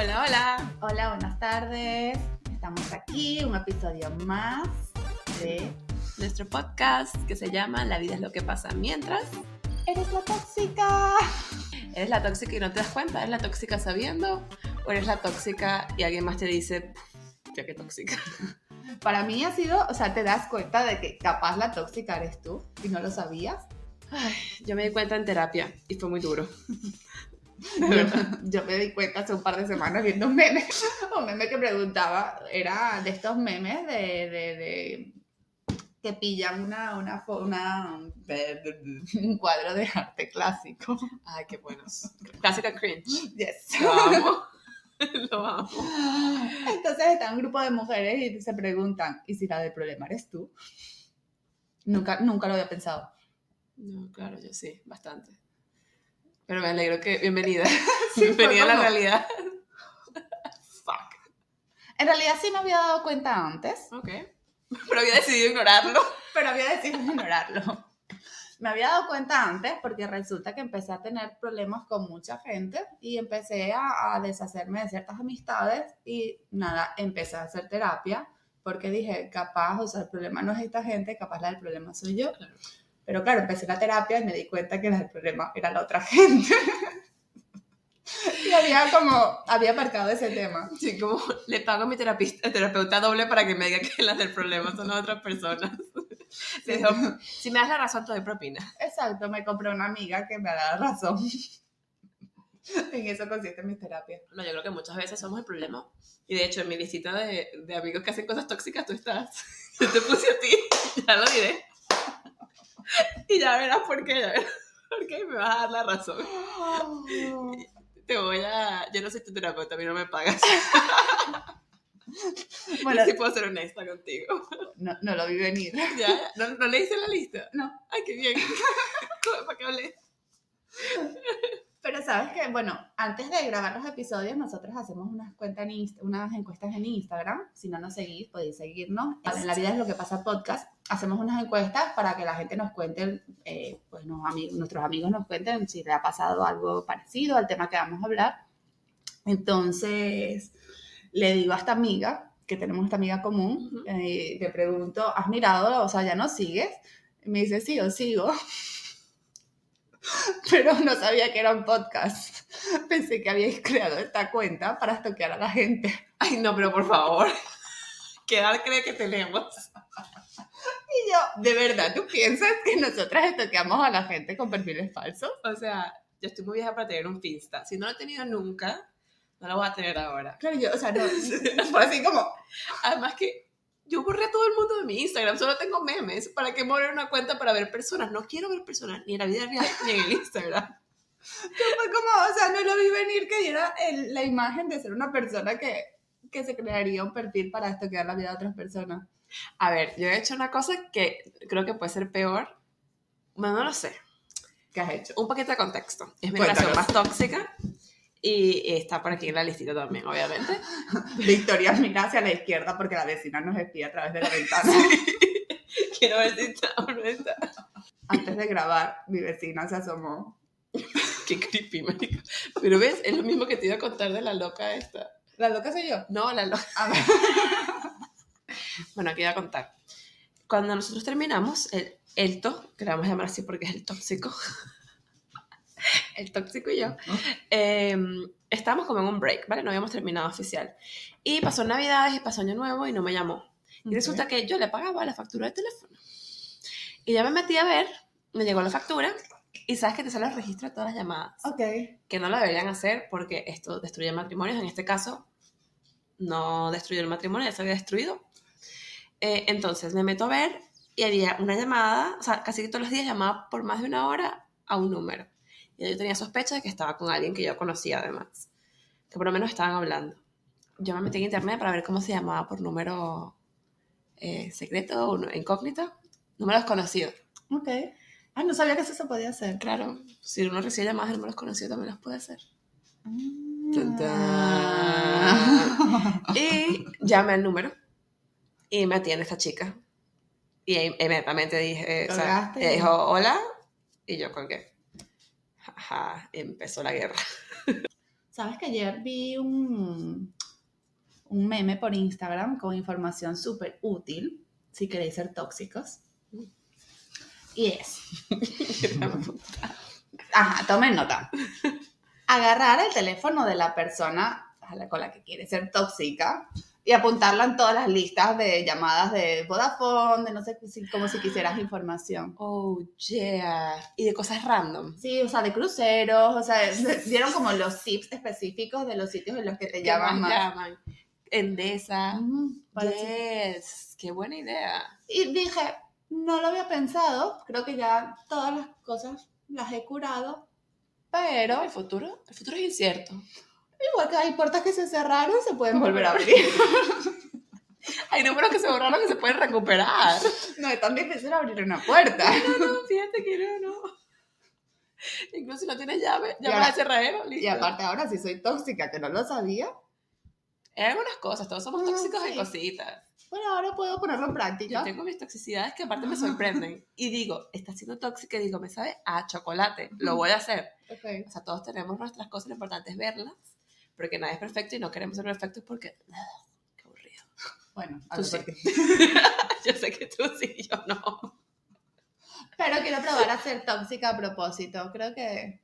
Hola, hola. Hola, buenas tardes. Estamos aquí, un episodio más de Nuestro podcast que se llama La vida es lo que pasa mientras Eres la tóxica. eres la tóxica y no te das cuenta. ¿Eres la tóxica sabiendo? ¿O eres la tóxica y alguien más te dice, ya que tóxica? Para mí ha sido, o sea, te das cuenta de que capaz la tóxica eres tú y no lo sabías. Ay, yo me di cuenta en terapia y fue muy duro. Yo, me di cuenta hace un par de semanas viendo un meme. Un meme que preguntaba, era de estos memes de, de, de- que pillan una, una, una, un cuadro de arte clásico. Ay, qué buenos. Clásica cringe. Yes. Lo amo. Lo amo. Entonces está un grupo de mujeres y se preguntan, ¿y si la del problema eres tú? Nunca, nunca lo había pensado. No, claro, yo sí, bastante. Pero me alegro que. Bienvenida. Sí, bienvenida a la realidad. Fuck. En realidad sí me había dado cuenta antes, Ok. Pero había decidido ignorarlo. pero había decidido ignorarlo. Me había dado cuenta antes porque resulta que empecé a tener problemas con mucha gente y empecé a, a deshacerme de ciertas amistades y nada, empecé a hacer terapia porque dije, capaz, o sea, el problema no es esta gente, capaz la del problema soy yo. Claro. Pero claro, empecé la terapia y me di cuenta que la del problema era la otra gente. y había como, había aparcado ese tema. Sí, como le pago a mi terapista, terapeuta doble para que me diga que las del problema son las otras personas. Le dijo, si me das la razón, te doy propina. Exacto, me compré una amiga que me ha dado razón. en eso consiste mi terapia. No, yo creo que muchas veces somos el problema. Y de hecho, en mi listita de, de amigos que hacen cosas tóxicas, tú estás. Yo te puse a ti, ya lo diré. Y ya verás por qué, ya verás por qué me vas a dar la razón. Te voy a... Yo no soy tu terapeuta, a mí no me pagas. Bueno, sí puedo ser honesta contigo. no, no lo vi venir. ¿Ya? ¿No, ¿No leíste la lista? No. Ay, qué bien. ¿Para qué hablé? Pero sabes que, bueno, antes de grabar los episodios, nosotros hacemos unas, cuentas en Inst- unas encuestas en Instagram. Si no nos seguís, podéis seguirnos. En la vida es lo que pasa podcast. Hacemos unas encuestas para que la gente nos cuente, eh, pues nos nuestros amigos nos cuenten si le ha pasado algo parecido al tema que vamos a hablar. Entonces, le digo a esta amiga, que tenemos esta amiga común, Ujú. eh, le pregunto, ¿has mirado? O sea, ¿ya no sigues? Y me dice, sí, yo sigo. Pero no sabía que era un podcast. Pensé que habíais creado esta cuenta para estoquear a la gente. Ay, no, pero por favor. ¿Qué edad cree que tenemos? Y yo, ¿de verdad tú piensas que nosotras estoqueamos a la gente con perfiles falsos? O sea, yo estoy muy vieja para tener un Finsta. Si no lo he tenido nunca, no lo voy a tener ahora. Claro, yo, o sea, no, fue así como, Además que yo borré a todo el mundo de mi Instagram, solo tengo memes. ¿Para qué mover una cuenta para ver personas? No quiero ver personas, ni en la vida real, ni en el Instagram. fue como, o sea, no lo vi venir que diera la imagen de ser una persona que, que se crearía un perfil para estoquear la vida de otras personas. A ver, yo he hecho una cosa que creo que puede ser peor. Bueno, no lo sé. ¿Qué has hecho? Un poquito de contexto. Es mi relación más tóxica. Y está por aquí en la listita también, obviamente. Victoria mira hacia la izquierda porque la vecina nos espía a través de la ventana. Quiero ver si está o no está. Antes de grabar, mi vecina se asomó. Qué creepy, marico. Pero ves, es lo mismo que te iba a contar de la loca esta. ¿La loca soy yo? No, la loca. A ver. Bueno, aquí iba a contar. Cuando nosotros terminamos, el Elto, que le vamos a llamar así porque es el tóxico, el tóxico y yo, eh, estábamos como en un break, ¿vale? No habíamos terminado oficial. Y pasó Navidades y pasó Año Nuevo y no me llamó. Y resulta que yo le pagaba la factura de teléfono. Y ya me metí a ver, me llegó la factura y sabes que te sale el registro de todas las llamadas. Ok. que no lo deberían hacer porque esto destruye matrimonios. En este caso, no destruyó el matrimonio, ya se había destruido. Eh, entonces me meto a ver y había una llamada, o sea, casi todos los días llamaba por más de una hora a un número. Y yo tenía sospecha de que estaba con alguien que yo conocía además, que por lo menos estaban hablando. Yo me metí en internet para ver cómo se llamaba por número eh, secreto o incógnito, números conocidos. Ok. Ah, no sabía que eso se podía hacer. Claro, si uno recibe llamadas de números conocidos también los puede hacer. Ah. Y llamé al número y me atiende esta chica. Y inmediatamente dije, o sea, dijo, hola, y yo colgué. Ajá, empezó la guerra. Sabes que ayer vi un, un meme por Instagram con información súper útil, si queréis ser tóxicos. Y es, ajá, tomen nota. Agarrar el teléfono de la persona con la que quiere ser tóxica y apuntarla en todas las listas de llamadas de Vodafone, de no sé, como si quisieras información. Oh, yeah. Y de cosas random. Sí, o sea, de cruceros, o sea, dieron como los tips específicos de los sitios en los que te ¿Qué llaman más llaman? Endesa. Parece- Yes. Qué buena idea. Y dije, no lo había pensado, creo que ya todas las cosas las he curado, pero ¿El futuro? El futuro es incierto. Igual que hay puertas que se cerraron, se pueden volver a abrir. Hay números que se borraron que se pueden recuperar. No es tan difícil abrir una puerta. No, fíjate que no, no. Incluso si no tienes llave, ahora- al cerradero, listo. Y aparte ahora si soy tóxica, que no lo sabía, En algunas cosas, todos somos Ah, tóxicos sí. en cositas. bueno, ahora puedo ponerlo en Yo práctica. tengo mis toxicidades que aparte me sorprenden. Y digo, está siendo tóxica y digo, me sabe a chocolate, lo voy a hacer. O sea, todos tenemos nuestras cosas, lo importante es verlas, porque nadie es perfecto y no queremos ser perfectos porque, qué aburrido. Bueno, a Tú sí. Yo sé que tú sí, yo no. Pero quiero probar a ser tóxica a propósito. Creo que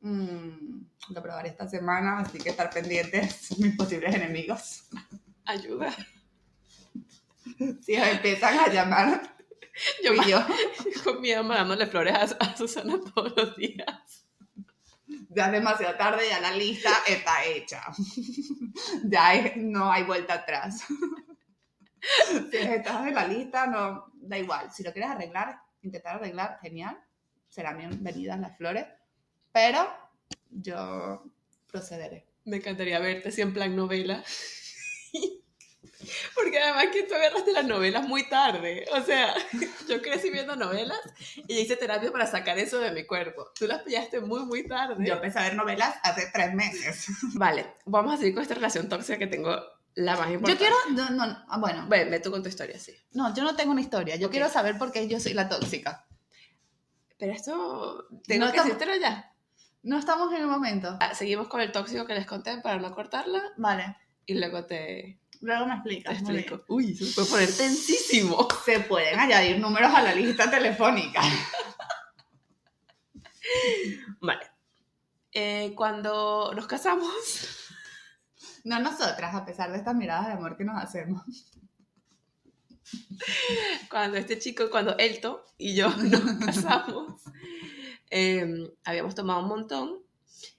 mm, lo probaré esta semana, así que estar pendientes mis posibles enemigos. Ayuda. Si empiezan a llamar, Yo fui yo. con miedo mandándole flores a, a Susana todos los días. Ya es demasiado tarde, ya la lista está hecha. Ya no hay vuelta atrás. Si estás en la lista, no, da igual. Si lo quieres arreglar, intentar arreglar, genial. Serán bienvenidas las flores. Pero yo procederé. Me encantaría verte así en plan novela. Porque además que tú agarraste las novelas muy tarde. O sea, yo crecí viendo novelas y hice terapia para sacar eso de mi cuerpo. Tú las pillaste muy, muy tarde. Yo empecé a ver novelas hace tres meses. Vale, vamos a seguir con esta relación tóxica que tengo la más Yo importante. quiero, no, no, ah, bueno, Ve, ve tú con tu historia, sí. no, yo no tengo una historia. Yo Ok. quiero saber por qué yo soy la tóxica. Pero esto, tengo No que estamos- decírtelo ya. No estamos en el momento. Ah, Seguimos con el tóxico que les conté para no cortarla Vale, y luego te, luego me explicas. muy bien. explico. Uy, se puede poner tensísimo. Se pueden añadir números a la lista telefónica. Vale. Eh, cuando nos casamos, No nosotras, a pesar de estas miradas de amor que nos hacemos. cuando este chico, cuando Elto y yo nos casamos, eh, habíamos tomado un montón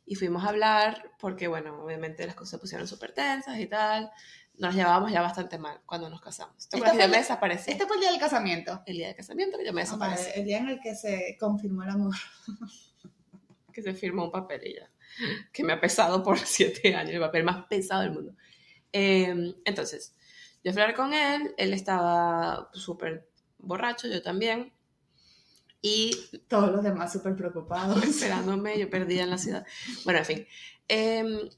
y fuimos a hablar porque, bueno, obviamente las cosas se pusieron súper tensas y tal. Nos llevábamos ya bastante mal cuando nos casamos. ¿Te Este acuerdas? Yo me desaparecí. Este fue el día del casamiento. El día de casamiento que yo me desaparecí. el día en el que se confirmó el amor. Que se firmó un papel y ya. Que me ha pesado por siete años, el papel más pesado del mundo. Eh, entonces, yo fui a hablar con él, él estaba súper borracho, yo también. Y Todos los demás súper preocupados. esperándome, yo perdida en la ciudad. Bueno, en fin. Eh,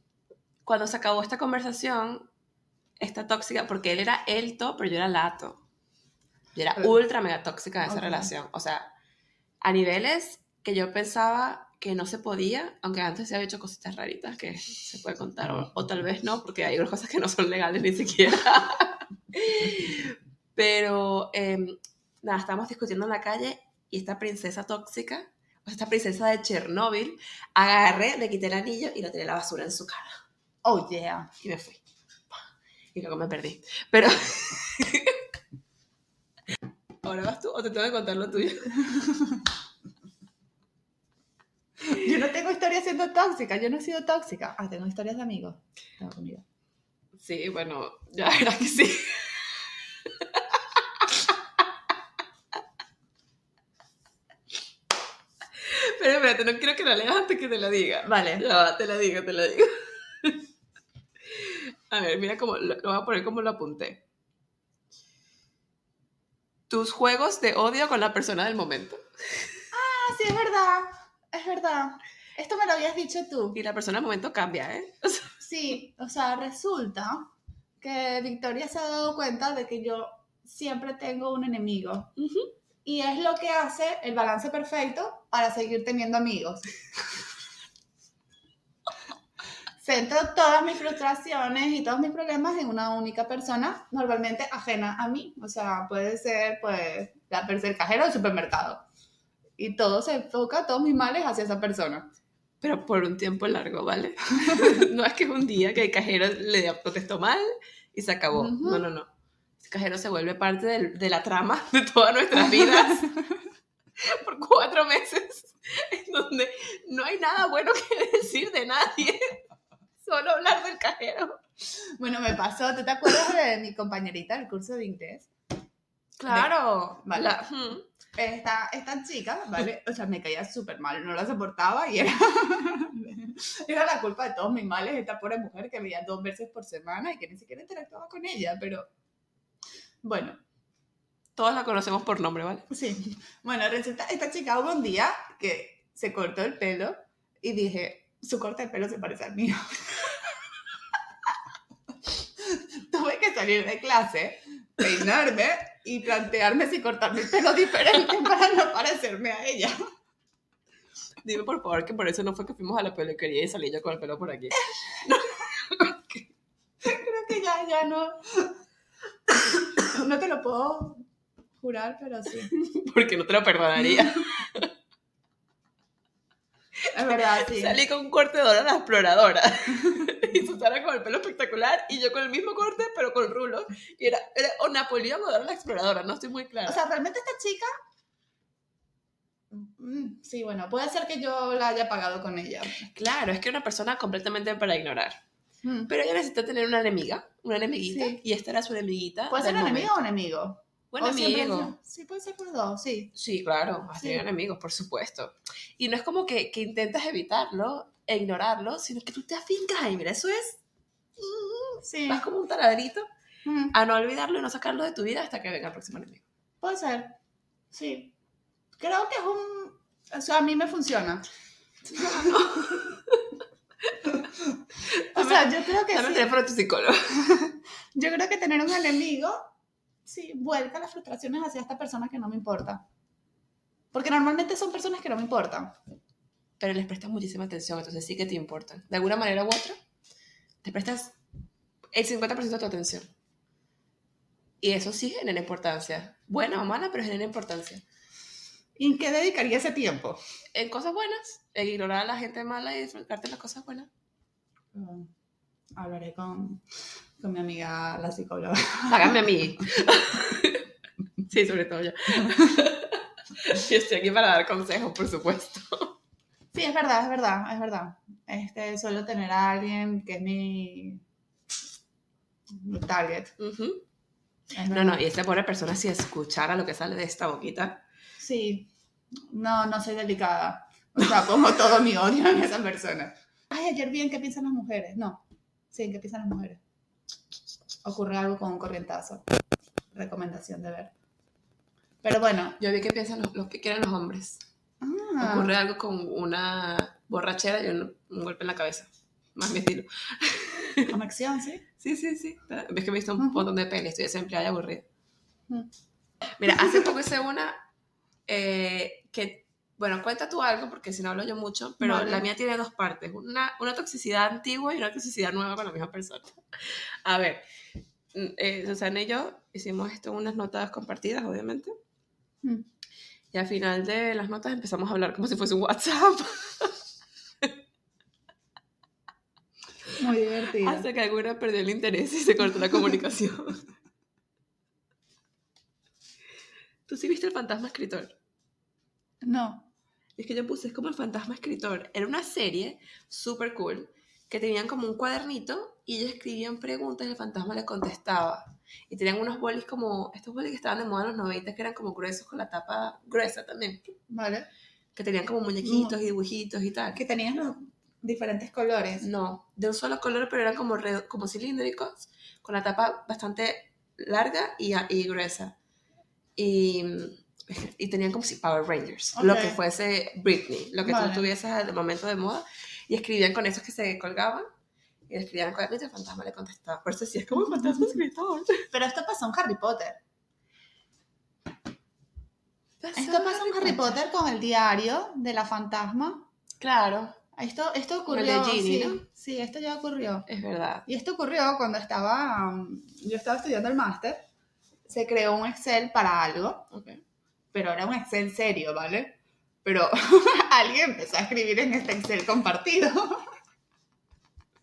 cuando se acabó esta conversación, esta tóxica, porque él era elto, pero yo era lato. Yo era ultra mega tóxica en esa relación. O sea, a niveles que yo pensaba que no se podía, aunque antes se había hecho cositas raritas que se puede contar, o, o tal vez no, porque hay unas cosas que no son legales ni siquiera. Pero, eh, nada, estábamos discutiendo en la calle y esta princesa tóxica, o esta princesa de Chernóbil, agarré, me quité el anillo y lo tiré a la basura en su cara. Oh, yeah. Y me fui. Y luego me perdí. Pero... ¿Ahora vas tú o te tengo que contar lo tuyo? Yo no tengo historia siendo tóxica, yo no he sido tóxica. Ah, tengo historias de amigos. Tengo. Sí, bueno, ya verás que sí. Pero espérate, no quiero que la leas antes que te la diga. Vale. Ya te la digo, te la digo. A ver, mira cómo lo, lo voy a poner como lo apunté. Tus juegos de odio con la persona del momento. Ah, sí, es verdad. Es verdad. Esto me lo habías dicho tú. Y la persona del momento cambia, ¿eh? O sea, Sí, o sea, resulta que Victoria se ha dado cuenta de que yo siempre tengo un enemigo. Y es lo que hace el balance perfecto para seguir teniendo amigos. Centro todas mis frustraciones y todos mis problemas en una única persona, normalmente ajena a mí. O sea, puede ser, pues, la el cajero del supermercado. Y todo se enfoca, todos mis males hacia esa persona. Pero por un tiempo largo, ¿vale? no es que es un día que el cajero le protestó mal y se acabó. No, no, no. El cajero se vuelve parte de la trama de todas nuestras vidas por cuatro meses, en donde no hay nada bueno que decir de nadie. Solo hablar del cajero. Bueno, me pasó, ¿tú te acuerdas de mi compañerita del curso de inglés? Claro. vale. esta, esta chica, ¿vale? O sea, me caía súper mal, no la soportaba y era, era la culpa de todos mis males esta pobre mujer que veía dos veces por semana y que ni siquiera interactuaba con ella, pero bueno. Todos la conocemos por nombre, ¿vale? Sí. Bueno, resulta, esta chica hubo un día que se cortó el pelo y dije, su corte de pelo se parece al mío. Tuve que salir de clase, peinarme y plantearme si cortarme el pelo diferente para no parecerme a ella. Dime por favor que por eso no fue que fuimos a la peluquería y salí yo con el pelo por aquí. Creo que ya, ya no. No te lo puedo jurar, pero sí. Porque no te lo perdonaría. Es verdad, sí. Salí con un corte de la exploradora. y Susana con el pelo espectacular y yo con el mismo corte, pero con rulos. Y era, era o Napoleón o Dora la exploradora, no estoy muy clara. O sea, realmente esta chica. Mm, sí, bueno, puede ser que yo la haya pagado con ella. Claro, es que una persona completamente para ignorar. Mm. Pero ella necesita tener una enemiga, una enemiguita, y esta era su enemiguita. ¿Puede ser un enemigo o enemigo? Buen amigo. Sí, puede ser por dos, sí. Sí, claro, has tenido enemigos, por supuesto. Y no es como que, que, intentas evitarlo e ignorarlo, sino que tú te afincas y mira, eso es... Sí. Vas como un taladrito a no olvidarlo y no sacarlo de tu vida hasta que venga el próximo enemigo. Puede ser, sí. Creo que es un... O sea, a mí me funciona. o sea, yo creo que... Dame el teléfono a tu psicólogo. yo creo que tener un enemigo sí, vuelca las frustraciones hacia esta persona que no me importa. Porque normalmente son personas que no me importan. Pero les prestas muchísima atención, entonces sí que te importan. De alguna manera u otra, te prestas el 50% de tu atención. Y eso sí genera importancia. Buena o mala, pero genera importancia. ¿Y en qué dedicaría ese tiempo? En cosas buenas. En ignorar a la gente mala y disfrutarte las cosas buenas. Mm, hablaré con con mi amiga, la psicóloga. Háganme a mí. sí, sobre todo yo. Yo estoy aquí para dar consejos, por supuesto. Sí, es verdad, es verdad, es verdad. Este, suelo tener a alguien que es mi, target. No, no, y esa pobre persona si escuchara lo que sale de esta boquita. Sí, no, no soy delicada. O sea, pongo todo mi odio en esa persona. Ay, ayer vi en qué piensan las mujeres. No, sí, en qué piensan las mujeres ocurre algo con un corrientazo. Recomendación de ver. Pero bueno. Yo vi que piensan los, que quieren los hombres. Ah. Ocurre algo con una borrachera y un, golpe en la cabeza. Más mi estilo. acción, ¿sí? Sí, sí, sí. Ves que he visto un montón de pelis, estoy desempleada y aburrida. Mira, hace poco hice una eh, que, bueno, cuenta tú algo porque si no hablo yo mucho, pero la mía tiene dos partes, una, una toxicidad antigua y una toxicidad nueva con la misma persona. A ver, Mm, eh, Susana y yo hicimos esto en unas notas compartidas, obviamente. Mm. Y al final de las notas empezamos a hablar como si fuese un WhatsApp. Muy divertido. Hasta que alguna perdió el interés y se cortó la comunicación. ¿Tú sí viste el fantasma escritor? No. Es que yo puse, es como el fantasma escritor. Era una serie súper cool que tenían como un cuadernito y ellos escribían preguntas y el fantasma les contestaba. Y tenían unos bolis como, estos bolis que estaban de moda en los 90 que eran como gruesos con la tapa gruesa también. Vale. Que tenían como muñequitos y dibujitos y tal. Que tenían los diferentes colores. No, de un solo color, pero eran como, como cilíndricos, con la tapa bastante larga y, y gruesa. Y, y tenían como si Power Rangers, lo que fuese Britney, lo que tú tuvieses al momento de moda y escribían con esos que se colgaban y escribían con el fantasma le contestaba. Por eso sí es como un fantasma escritor. Pero esto pasó en Harry Potter. esto pasó en Harry Potter con el diario de la fantasma. Claro. Esto, esto ocurrió. Ginny, sí, ¿no? sí, esto ya ocurrió. Es verdad. Y esto ocurrió cuando estaba, um, yo estaba estudiando el máster, se creó un Excel para algo, Ok. Pero era un Excel serio, ¿vale? Pero alguien empezó a escribir en este Excel compartido.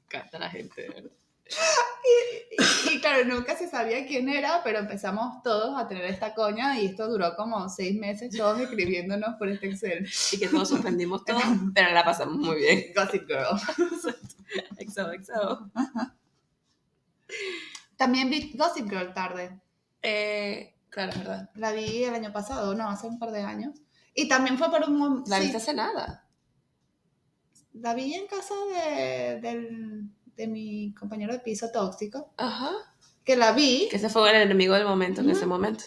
Canta la gente, ¿verdad? Y, y claro, nunca se sabía quién era, pero empezamos todos a tener esta coña y esto duró como seis meses todos escribiéndonos por este Excel. Y que todos suspendimos todo, pero la pasamos muy bien. Gossip Girl. Exo, exo. También vi Gossip Girl tarde. Eh, claro, es verdad. La vi el año pasado, no, hace un par de años. Y también fue por un La sí, viste hace nada. La vi en casa de, del- de mi compañero de piso tóxico, Ajá. que la vi Que ese fue el enemigo del momento en ese momento.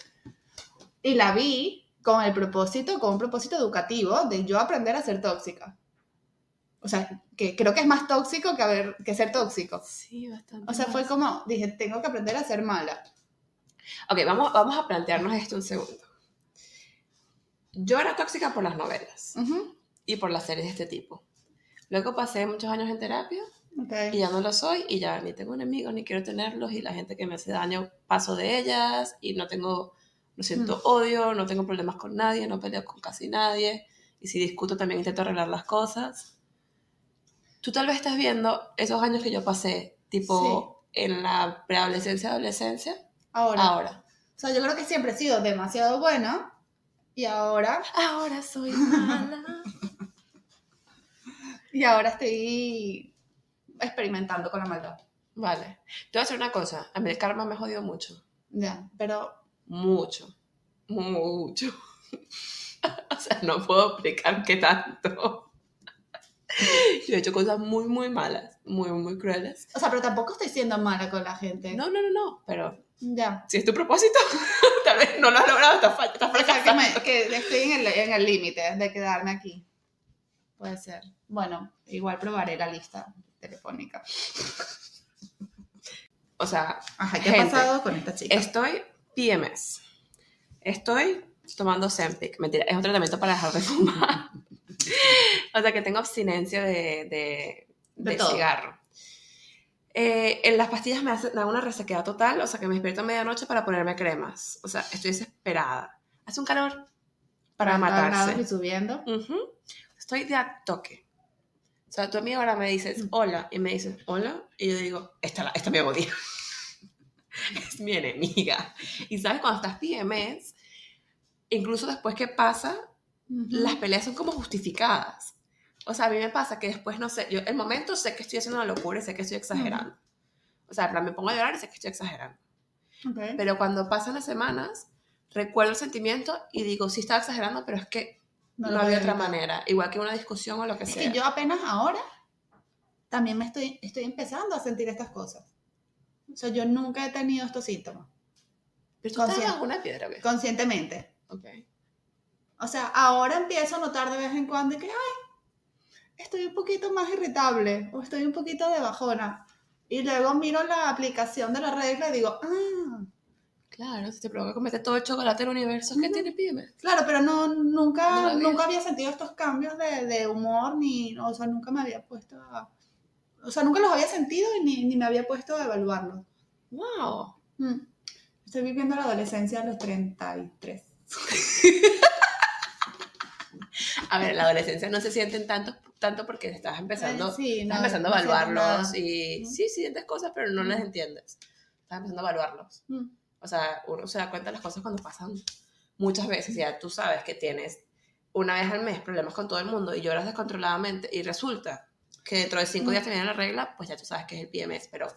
y la vi con el propósito, con un propósito educativo de yo aprender a ser tóxica. O sea, que creo que es más tóxico que, haber, que ser tóxico. Sí, bastante. O sea, fue como, dije, tengo que aprender a ser mala. Ok, vamos, vamos a plantearnos esto un segundo. Yo era tóxica por las novelas y por las series de este tipo. Luego pasé muchos años en terapia y ya no lo soy y ya ni tengo enemigos ni quiero tenerlos y la gente que me hace daño paso de ellas y no tengo, no siento odio, no tengo problemas con nadie, no peleo con casi nadie y si discuto también intento arreglar las cosas. Tú tal vez estás viendo esos años que yo pasé, tipo en la preadolescencia, adolescencia, Ahora, ahora. o sea, yo creo que siempre he sido demasiado buena y ahora, Ahora soy mala. y ahora estoy experimentando con la maldad. Vale. Te voy a decir una cosa. A mí el karma me jodió mucho. Ya, pero Mucho. Mucho. o sea, no puedo explicar qué tanto. Yo he hecho cosas muy, muy malas. Muy, muy crueles. O sea, pero tampoco estoy siendo mala con la gente. No, no, no, no. Pero Ya. si es tu propósito, tal vez no lo has logrado. Estás estás que, fracasando. me- que estoy en el en el límite de quedarme aquí. Puede ser. Bueno, igual probaré la lista telefónica. O sea, Ajá, ¿qué Gente, ha pasado con esta chica? estoy PMS. Estoy tomando Zempic. Mentira, es un tratamiento para dejar de fumar. o sea que tengo abstinencia de, de, De de cigarro. Eh, en las pastillas me hacen dan una resequedad total, o sea que me despierto a medianoche para ponerme cremas. O sea, estoy desesperada. Hace un calor para 40 grados matarse. y subiendo. Ujú. Estoy de a toque. O sea, tu amiga ahora me dices hola y me dices hola y yo digo, esta, la- esta me odia. es mi enemiga. Y sabes, cuando estás PMS, incluso después que pasa, las peleas son como justificadas. O sea, a mí me pasa que después, no sé, yo el momento sé que estoy haciendo una locura y sé que estoy exagerando. O sea, plan, me pongo a llorar y sé que estoy exagerando. Ok. Pero cuando pasan las semanas, recuerdo el sentimiento y digo, sí estaba exagerando, pero es que no, lo había otra manera. Igual que una discusión o lo que Es sea. que yo apenas ahora también me estoy, estoy empezando a sentir estas cosas. O sea, yo nunca he tenido estos síntomas, Pero tú estás consciente. bajo una piedra, ¿qué? conscientemente. Ok. O sea, ahora empiezo a notar de vez en cuando que, ay, estoy un poquito más irritable o estoy un poquito de bajona. Y luego miro la aplicación de la regla y digo, ah, Claro, si te provoca cometer todo el chocolate del universo, ¿qué tiene PMS? claro, pero no, nunca, No nunca había sentido estos cambios de, de humor, ni, o sea, nunca me había puesto a, o sea, nunca los había sentido y ni, ni me había puesto a evaluarlos. ¡Wow! Mm. Estoy viviendo la adolescencia a los 33. A ver, en la adolescencia no se sienten tanto, tanto porque estás empezando, Ay, sí, estás no, empezando a no siento evaluarlos y sí, sientes cosas, pero no las Ujú. entiendes. Estás empezando a evaluarlos. Mm. O sea, uno se da cuenta de las cosas cuando pasan muchas veces. Ya tú sabes que tienes una vez al mes problemas con todo el mundo y lloras descontroladamente y resulta que dentro de cinco Mm. días te viene la regla, pues ya tú sabes que es el PMS, pero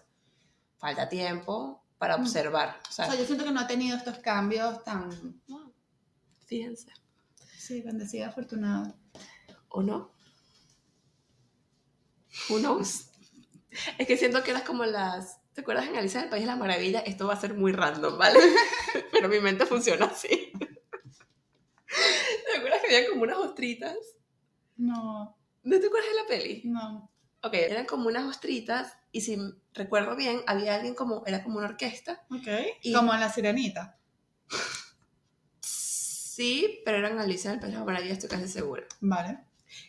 falta tiempo para Mm. observar. O O sea, yo siento que no he tenido estos cambios tan, fíjense. sí, bendecida, afortunada. ¿O no? Who knows? Es que siento que eras como las... ¿Te acuerdas en Alicia del País de las Maravillas? Esto va a ser muy random, ¿vale? Pero mi mente funciona así. ¿Te acuerdas que había como unas ostritas? No, ¿No te acuerdas de la peli? no. Ok, eran como unas ostritas y si recuerdo bien, había alguien como... Era como una orquesta. Ok. Y- Como en la sirenita. Sí, pero eran Alicia del País de las Maravillas, estoy casi segura. Vale.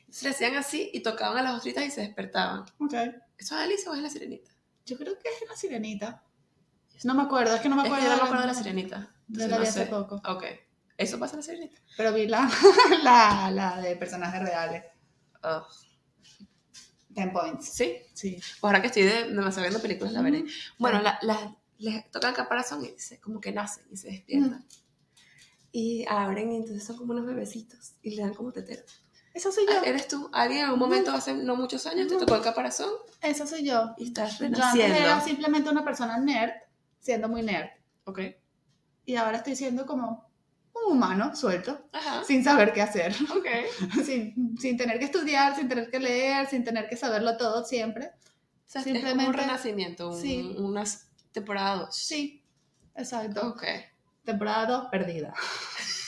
Se le hacían así y tocaban a las ostritas y se despertaban. Ok. ¿Eso es Alicia o es la sirenita? Yo creo que es la sirenita. No me acuerdo, es que no me Es que acuerdo. yo no me acuerdo de la sirenita. Yo la no vi hace sé. poco. Ok. ¿Eso pasa en la sirenita? Pero vi la, la, la de personajes reales. Oh. Ten points. Sí. Sí. Pues ahora que estoy de, demasiado viendo películas, la veré. Bueno, la, la- les tocan caparazón y se, como que nacen y se despiertan. Y abren y entonces son como unos bebecitos y le dan como tetero. Eso soy yo. ¿Eres tú? ¿Alguien en algún momento hace no muchos años te tocó el caparazón Eso soy yo. y estás Yo antes renaciendo? era simplemente una persona nerd, siendo muy nerd. Ok. Y ahora estoy siendo como un humano suelto, Ajá. sin saber qué hacer. Ok. sin, sin tener que estudiar, sin tener que leer, sin tener que saberlo todo siempre. O sea, es como un Simplemente- renacimiento, un, sí. unas temporadas. Sí, exacto. Ok. Temporada 2 perdida.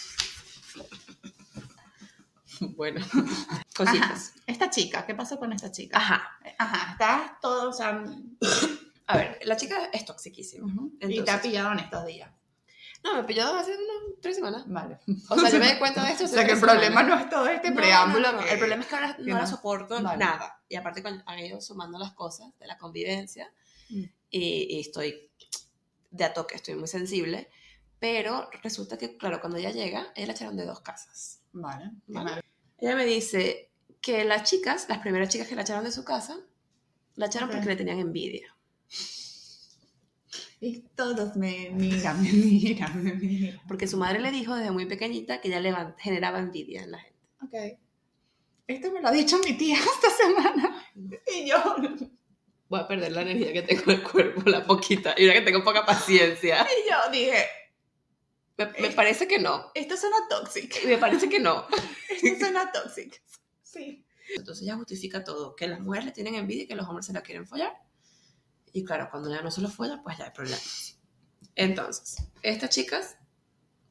Bueno. Cositas. Esta chica, ¿qué pasó con esta chica? Ajá. Ajá, está todo, o sea, A ver, la chica es toxiquísima. ujú, y te ha pillado en estos días. No, me pilló hace unas tres semanas. Vale. O sea, yo me di cuenta de esto. O sea, que el problema semanas. no es todo este No, preámbulo. no, no, El problema es que ahora no la soporto Vale. nada. Y aparte con- han ido sumando las cosas de la convivencia Mm. y, y estoy de a toque, estoy muy sensible. Pero resulta que, claro, cuando ella llega, ella la echaron de dos casas. Vale. Vale. Ella me dice que las chicas, las primeras chicas que la echaron de su casa, la echaron porque le tenían envidia. Y todos me miran, me miran, me miran. Porque su madre le dijo desde muy pequeñita que ella le generaba envidia en la gente. Ok. Esto me lo ha dicho mi tía esta semana. Y yo. Voy a perder la energía que tengo en el cuerpo, la poquita. Y ahora que tengo poca paciencia. Y yo dije, Me, me parece que no. esto suena toxic. Me parece que no. Esto suena toxic. Sí. Entonces ella justifica todo, que las mujeres le tienen envidia y que los hombres se la quieren follar. Y claro, cuando ya no se lo folla, pues ya hay problemas. Entonces, estas chicas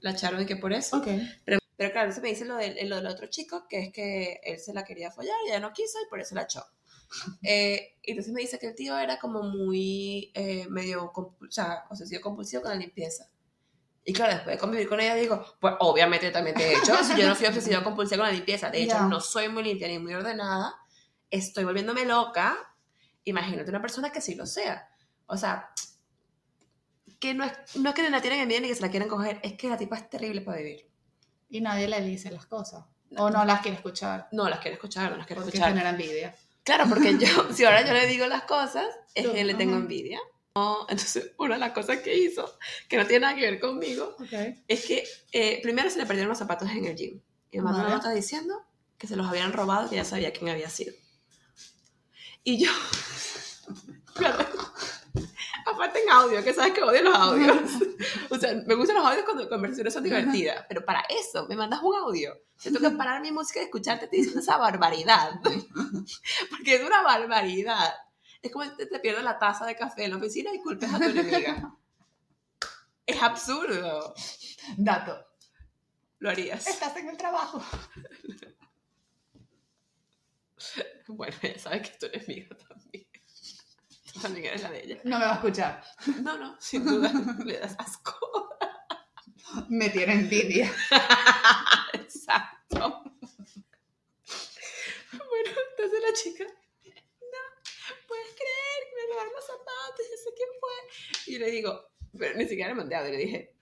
la echaron y que por eso. Ok. Pero, pero claro, se me dice lo del, lo del otro chico, que es que él se la quería follar y ella no quiso y por eso la echó. Eh, y entonces me dice que el tío era como muy eh, medio, o sea, obsesivo compulsivo con la limpieza. Y claro, después de convivir con ella digo, pues obviamente también te he hecho, si yo no soy obsesiva compulsiva con la limpieza, de hecho Ya. no soy muy limpia ni muy ordenada, estoy volviéndome loca, imagínate una persona que sí lo sea. O sea, que no es, no es que la tienen envidia ni que se la quieren coger, es que la tipa es terrible para vivir. Y nadie le dice las cosas. O no las quiere escuchar. No las quiere escuchar, no las quiere Porque escuchar. genera envidia. Claro, porque yo, si ahora yo le digo las cosas, es Tú, que le tengo ajá. envidia. Entonces, una de las cosas que hizo, que no tiene nada que ver conmigo, Ok. es que eh, primero se le perdieron los zapatos en el gym. Y me mandó una nota diciendo que se los habían robado y que ya sabía quién había sido. Y yo, claro, aparte en audio, que sabes que odio los audios. O sea, me gustan los audios cuando conversaciones son divertidas, pero para eso me mandas un audio. Yo tengo que parar mi música y escucharte te diciendo esa barbaridad. Porque es una barbaridad. Es como te, te pierdes la taza de café en la oficina y culpes a tu enemiga. Es absurdo. Dato. Lo harías. Estás en el trabajo. Bueno, ya sabes que tú eres mío también. Tú también eres la de ella. No me va a escuchar. No, no, sin duda. Le das asco. Me tiene envidia. Exacto. Bueno, entonces la chica, creer que me robaron los zapatos, yo sé quién fue. Y yo le digo, pero ni siquiera le mandé audio, le dije,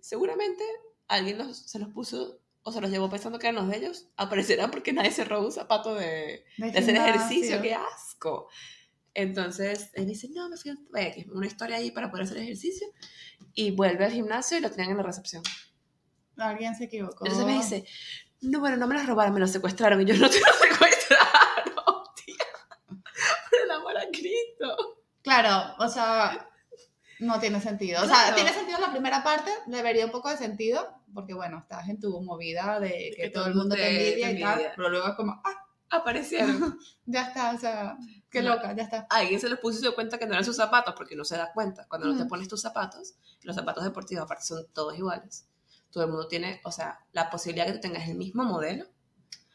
seguramente alguien los- se los puso o se los llevó pensando que eran los de ellos. Aparecerá porque nadie se robó un zapato de, de hacer ejercicio, qué asco. Entonces, él dice, no, me fui a una historia ahí para poder hacer ejercicio. Y vuelve al gimnasio y lo tenían en la recepción. Alguien se equivocó. Entonces me dice, no, bueno, no me las robaron, me los secuestraron. Y yo, no te los secuestraron, tía. Por el amor a Cristo. Claro, o sea, no tiene sentido. O sea, Claro. tiene sentido la primera parte, debería un poco de sentido, porque bueno, estás en tu movida de que, todo el mundo te, envidia y tal, pero luego es como, ah, Aparecieron. ya está, o sea, qué No. loca, ya está. Alguien se los puso y se dio cuenta que no eran sus zapatos, porque no se da cuenta. Cuando no te Ujú. pones tus zapatos, los zapatos deportivos aparte son todos iguales. Todo el mundo tiene, o sea, la posibilidad que tú tengas el mismo modelo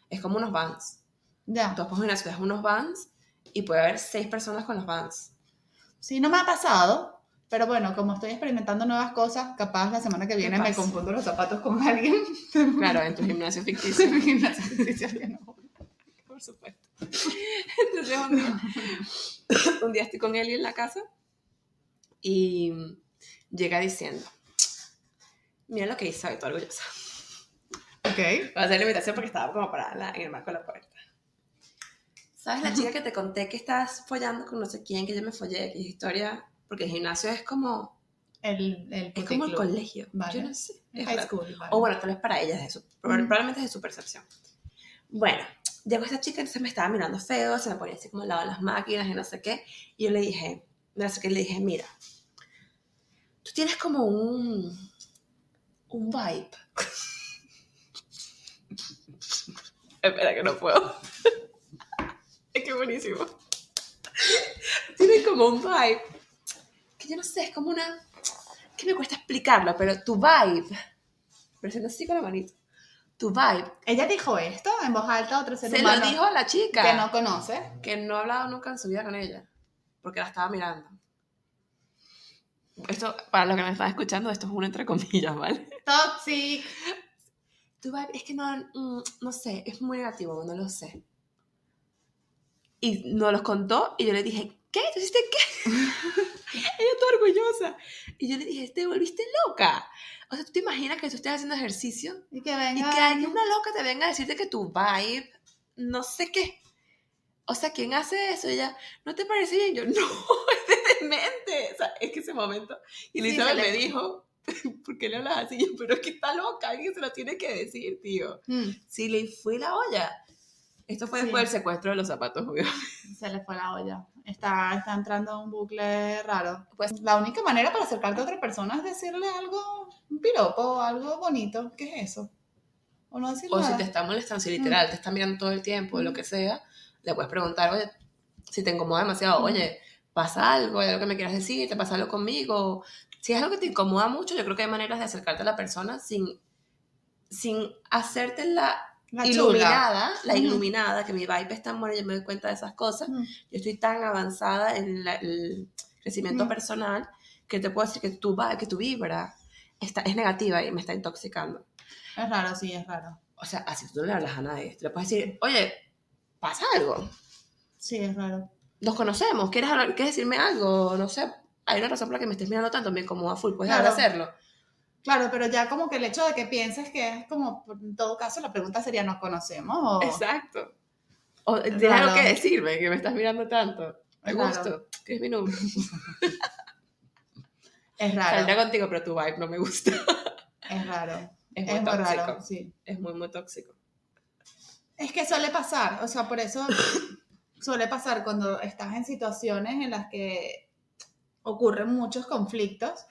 es como unos vans. Ya. Tú vas por una ciudad unos vans y puede haber seis personas con los vans. Sí, no me ha pasado, pero bueno, como estoy experimentando nuevas cosas, capaz la semana que viene me confundo los zapatos con alguien. Claro, en tu gimnasio ficticio. mi gimnasio ficticio que no. por supuesto. Entonces un día, un día estoy con Eli en la casa y llega diciendo, mira lo que hice, estoy orgullosa. Ok. Voy a hacer la invitación porque estaba como parada en en el marco de la puerta. ¿Sabes la chica que te conté que estás follando con no sé quién, que yo me follé, que es historia? Porque el gimnasio es como, El, el es como el colegio. Vale. Yo no sé. es High school. vale. O bueno, tal vez para ella, es de su, proba- probablemente es de su percepción. Bueno, llegó esta chica, entonces me estaba mirando feo, se me ponía así como al lado de las máquinas y no sé qué. Y yo le dije, no sé qué, le dije, mira, tú tienes como un, un vibe. Espera que no puedo. es que buenísimo. Tienes como un vibe. Que yo no sé, es como una... Que me cuesta explicarlo, pero tu vibe. Pero así con la manito. Tu vibe. Ella dijo esto en voz alta a otro ser Se humano lo dijo a la chica. que no conoce. que no ha hablado nunca en su vida con ella, porque la estaba mirando. Esto, para los que me están escuchando, esto es un entre comillas, ¿vale? Toxic. Tu vibe, es que no, mm, no sé, es muy negativo, no lo sé. Y nos los contó y yo le dije, ¿qué? ¿Tú hiciste qué? ella toda orgullosa. Y yo le dije, ¿te volviste loca? O sea, ¿tú te imaginas que tú estés haciendo ejercicio Y que y venga. que alguien, una loca te venga a decirte que tu vibe, no sé qué. O sea, ¿quién hace eso? Y ella, ¿no te parece bien? Yo, no, es demente. O sea, es que ese momento. Y Sí, Elizabeth le- me dijo, ¿por qué le hablas así? Yo, pero es que está loca, alguien se lo tiene que decir, tío. Mm, Sí, le fui la olla. Esto fue Sí. después del secuestro de los zapatos, obvio. se le fue la olla. Está, está entrando en un bucle raro. Pues- la única manera para acercarte a otra persona es decirle algo, un piropo, algo bonito. ¿Qué es eso? O no decir O si te está molestando, si literal te está mirando todo el tiempo, lo que sea, le puedes preguntar, oye, si te incomoda demasiado, Mm. oye, pasa algo, hay algo que me quieras decir, te pasa algo conmigo. Si es algo que te incomoda mucho, yo creo que hay maneras de acercarte a la persona sin, sin hacerte la, La chula. iluminada, la iluminada, que mi vibe es tan buena, yo me doy cuenta de esas cosas. Mm. Yo estoy tan avanzada en la- el crecimiento Mm. personal que te puedo decir que tu, que tu vibra está, es negativa y me está intoxicando. Es raro, sí, es raro. O sea, así tú no le hablas a nadie. Tú le puedes decir, oye, pasa algo. Sí, es raro. Nos conocemos. ¿Quieres, hablar, ¿Quieres decirme algo? No sé. Hay una razón por la que me estés mirando tanto. Me incomoda full. ¿Puedes Claro. hacerlo? Claro, pero ya como que el hecho de que pienses que es como, en todo caso, la pregunta sería, ¿nos conocemos? O... Exacto. O Es tienes algo raro. que decirme, que me estás mirando tanto. Me Es raro. gusto. Que es mi número. Es raro. Saldría contigo, pero tu vibe no me gusta. Es raro. Es Es muy muy tóxico. raro, sí. Es muy, muy tóxico. Es que suele pasar, o sea, por eso suele pasar cuando estás en situaciones en las que ocurren muchos conflictos,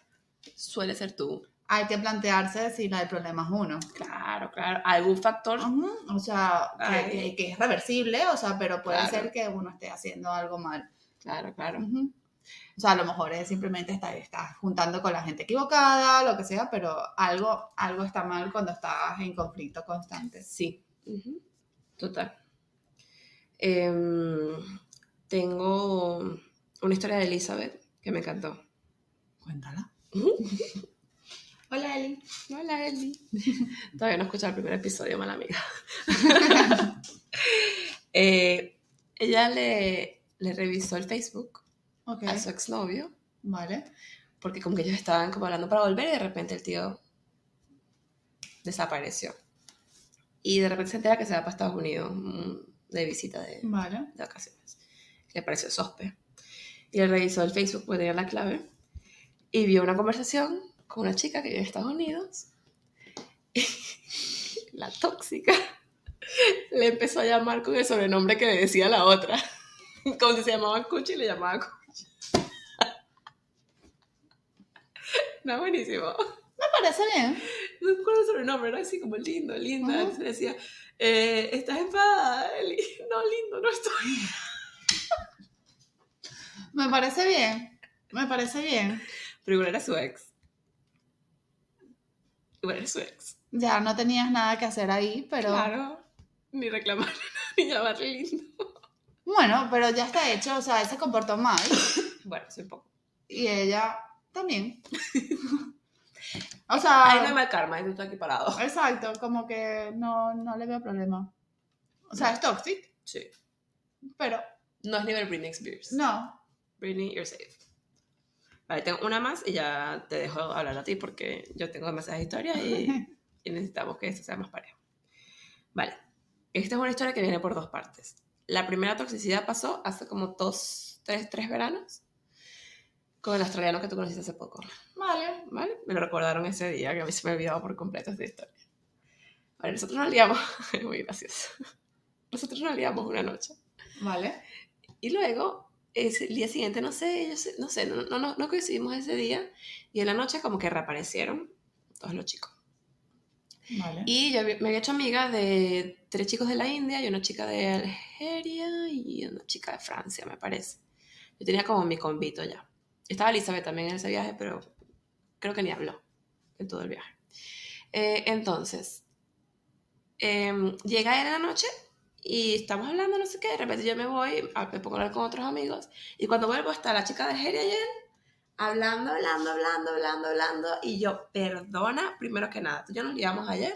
Suele ser tú. Hay que plantearse si no hay problema es uno. Claro, claro. Algún factor. O sea, que, Ay. que- que es reversible, o sea, pero puede Claro. ser que uno esté haciendo algo mal. Claro, claro. O sea, a lo mejor es simplemente estar, estás juntando con la gente equivocada, lo que sea, pero algo, algo está mal cuando estás en conflicto constante. Sí. Total. Em, tengo una historia de Elizabeth que me encantó. Cuéntala. Hola, Eli. Hola, Eli. Todavía no he escuchado el primer episodio, mala amiga. Eh, ella le, le revisó el Facebook Ok, a su exnovio, vale. porque como que ellos estaban como hablando para volver y de repente el tío desapareció. Y de repente se entera que se va para Estados Unidos mm, de visita de, Vale. de vacaciones. Le pareció sospe. Y le revisó el Facebook porque tenía la clave y vio una conversación con una chica que vive en Estados Unidos. la tóxica le empezó a llamar con el sobrenombre que le decía la otra. Como si se llamaba Cuchi, le llamaba Cuchi. No, buenísimo. Me parece bien. No recuerdo el sobrenombre, era así como lindo, linda. Ujú. Entonces le decía, eh, ¿estás enfadada? Eli?" No, lindo, no estoy. Me parece bien. Me parece bien. Pero igual era su ex. Su ex. Ya no tenías nada que hacer ahí, pero Claro. Ni reclamarle, ni llamarle lindo. bueno, pero ya está hecho. O sea, él se comportó mal Bueno, soy poco. y ella también. o sea, Ahí no hay mal karma, tú estás aquí parado. exacto, como que no, no le veo problema. O sea, es tóxico. Sí. Pero No es nivel Britney Spears. no. Britney, you're safe. Vale, tengo una más y ya te dejo hablar a ti porque yo tengo demasiadas historias y, y necesitamos que esto sea más parejo. Vale. Esta es una historia que viene por dos partes. La primera toxicidad pasó hace como dos, tres, tres veranos con el australiano que tú conociste hace poco. Vale. ¿Vale? Me lo recordaron ese día que a mí se me olvidaba por completo esta historia. Vale, nosotros nos liamos. Es muy gracioso. Nosotros nos liamos una noche. Vale. Y luego, el día siguiente, no sé, sé- no sé, no, no, no, no coincidimos ese día. Y en la noche como que reaparecieron todos los chicos. Vale. Y yo me había hecho amiga de tres chicos de la India y una chica de Algeria y una chica de Francia, me parece. Yo tenía como mi convito ya. Estaba Elizabeth también en ese viaje, pero creo que ni habló en todo el viaje. Eh, entonces, em, llega él en la noche y estamos hablando, no sé qué, de repente yo me voy, me pongo a hablar con otros amigos y cuando vuelvo está la chica de Algeria y él hablando, hablando, hablando, hablando, hablando y yo, perdona, primero que nada, tú y yo nos liamos ayer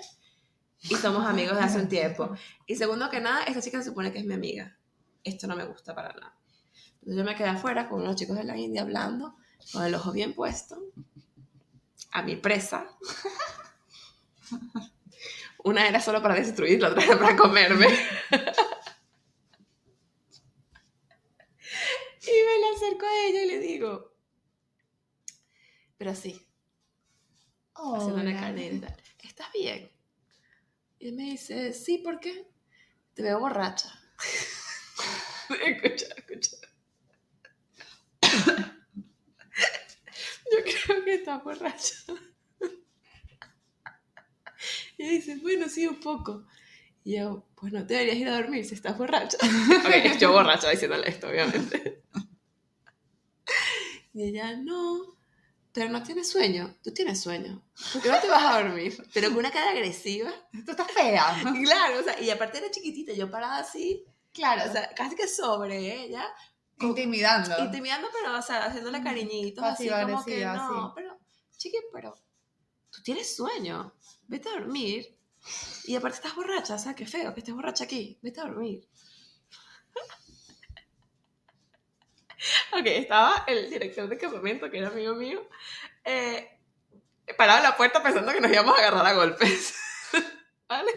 y somos amigos de hace un tiempo. Y segundo que nada, esta chica se supone que es mi amiga. Esto no me gusta para nada. Entonces yo me quedé afuera con unos chicos de la India hablando, con el ojo bien puesto, a mi presa. Una era solo para destruir, la otra era para comerme. y me le acerco a ella y le digo, pero sí, haciendo una Hola. carne y tal, ¿estás bien? Y él me dice, sí, ¿por qué? Te veo borracha. escucha, escucha. Yo creo que estás borracha. Y dice, bueno, sí, un poco. Y yo, pues no te deberías ir a dormir si estás borracha. ok, yo borracha diciéndole esto, obviamente. Y ella, no, pero no tienes sueño. Tú tienes sueño. ¿Por qué no te vas a dormir? Pero con una cara agresiva. Tú estás fea. Claro, o sea, y aparte era chiquitita, yo parada así, Claro. o sea, casi que sobre ella, intimidando. intimidando, pero, o sea, haciéndole cariñitos, así como que no, sí. pero, chiqui, pero tú tienes sueño, vete a dormir. Y aparte estás borracha, o sea, qué feo que estés borracha aquí, vete a dormir. ok, estaba el director de campamento, que era amigo mío, eh, parado en la puerta pensando que nos íbamos a agarrar a golpes. ¿Vale?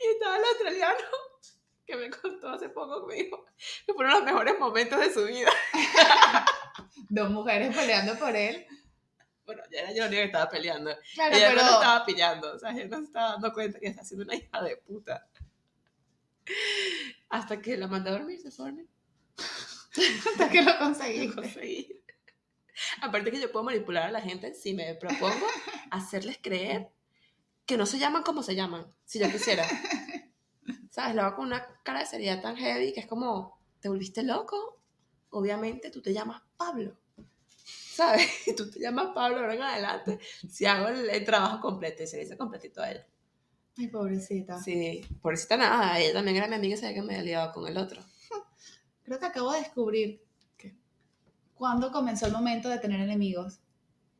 Y estaba el australiano que me contó hace poco, me dijo que fueron los mejores momentos de su vida. Dos mujeres peleando por él. Bueno, ya era yo la única que estaba peleando. Claro, ella pero. no lo estaba pillando, o sea, ella no se estaba dando cuenta que está siendo una hija de puta. Hasta que la mandé a dormir, se dormir. Hasta que lo Lo conseguiste. conseguí. Aparte que yo puedo manipular a la gente si me propongo hacerles creer que no se llaman como se llaman, si yo quisiera. ¿Sabes? Lo hago con una cara de seriedad tan heavy que es como, ¿te volviste loco? Obviamente tú te llamas Pablo. ¿Sabes? Tú te llamas Pablo ahora en adelante. Si hago el, el trabajo completo y se le completito a ella. Ay, pobrecita. Sí, pobrecita nada, ella también era mi amiga y sabía que me había liado con el otro. Creo que acabo de descubrir. ¿Qué? ¿Cuándo comenzó el momento de tener enemigos?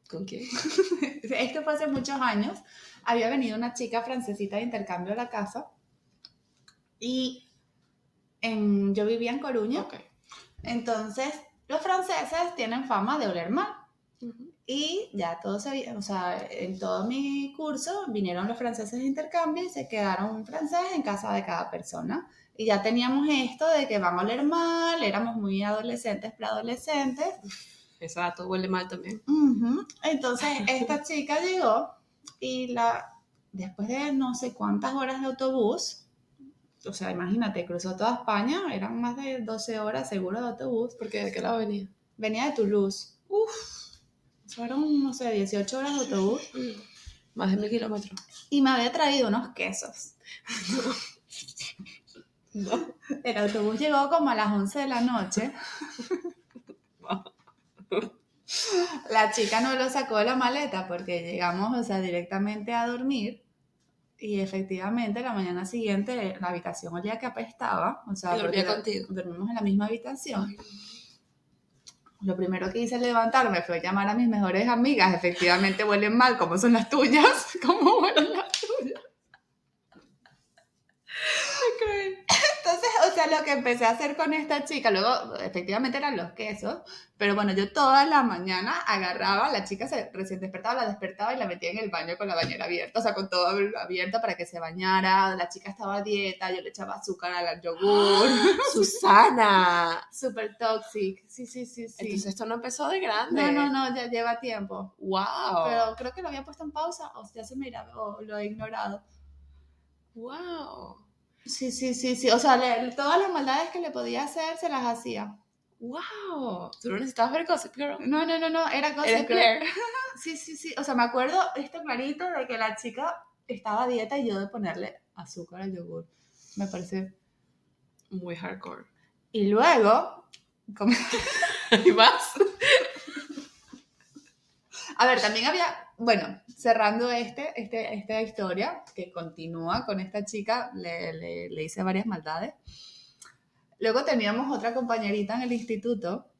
¿Con quién? Esto fue hace muchos años. Había venido una chica francesita de intercambio a la casa. Y en, yo vivía en Coruña. Ok. Entonces, los franceses tienen fama de oler mal. Y ya todo se vi- o sea, en todo mi curso vinieron los franceses de intercambio y se quedaron un francés en casa de cada persona. Y ya teníamos esto de que van a oler mal, éramos muy adolescentes, preadolescentes. Dato huele mal también. Ujú. Entonces, esta chica llegó y la, después de no sé cuántas horas de autobús, o sea, imagínate, cruzó toda España, eran más de 12 horas seguro de autobús, Porque de qué lado venía. venía de Toulouse. Uf, Fueron, no sé, 18 horas de autobús. más de mil kilómetros. Y me había traído unos quesos. No. El autobús llegó como a las 11 de la noche. La chica no lo sacó de la maleta porque llegamos, o sea, directamente a dormir. Y efectivamente, la mañana siguiente la habitación olía que apestaba. O sea, dormía contigo. dormimos en la misma habitación. Lo primero que hice al levantarme fue llamar a mis mejores amigas. Efectivamente huelen mal, como son las tuyas. ¿Cómo huelen las tuyas? Qué cruel. Entonces, o sea, lo que empecé a hacer con esta chica. Luego, efectivamente, eran los quesos. Pero bueno, yo toda la mañana agarraba, la chica se recién despertaba, la despertaba y la metía en el baño con la bañera abierta, o sea, con todo abierto para que se bañara. La chica estaba a dieta, yo le echaba azúcar al yogur. Susana. Súper toxic. Sí, sí, sí, sí. Entonces esto no empezó de grande. no, no, no, ya lleva tiempo. Wow. Pero creo que lo había puesto en pausa o ya se me irá, o lo he ignorado. Wow. Sí, sí, sí, sí. O sea, le- todas las maldades que le podía hacer se las hacía. Wow. Tú no necesitabas ver Gossip Girl. No, no, no, no, era Claire. Sí, sí, sí. O sea, me acuerdo esto clarito de que la chica estaba a dieta y yo de ponerle azúcar al yogur. Me parece. Muy hardcore. Y luego, como- ¿Y más? a ver, también había, bueno, cerrando este, este, esta historia que continúa con esta chica, le, le, le hice varias maldades. Luego teníamos otra compañerita en el instituto,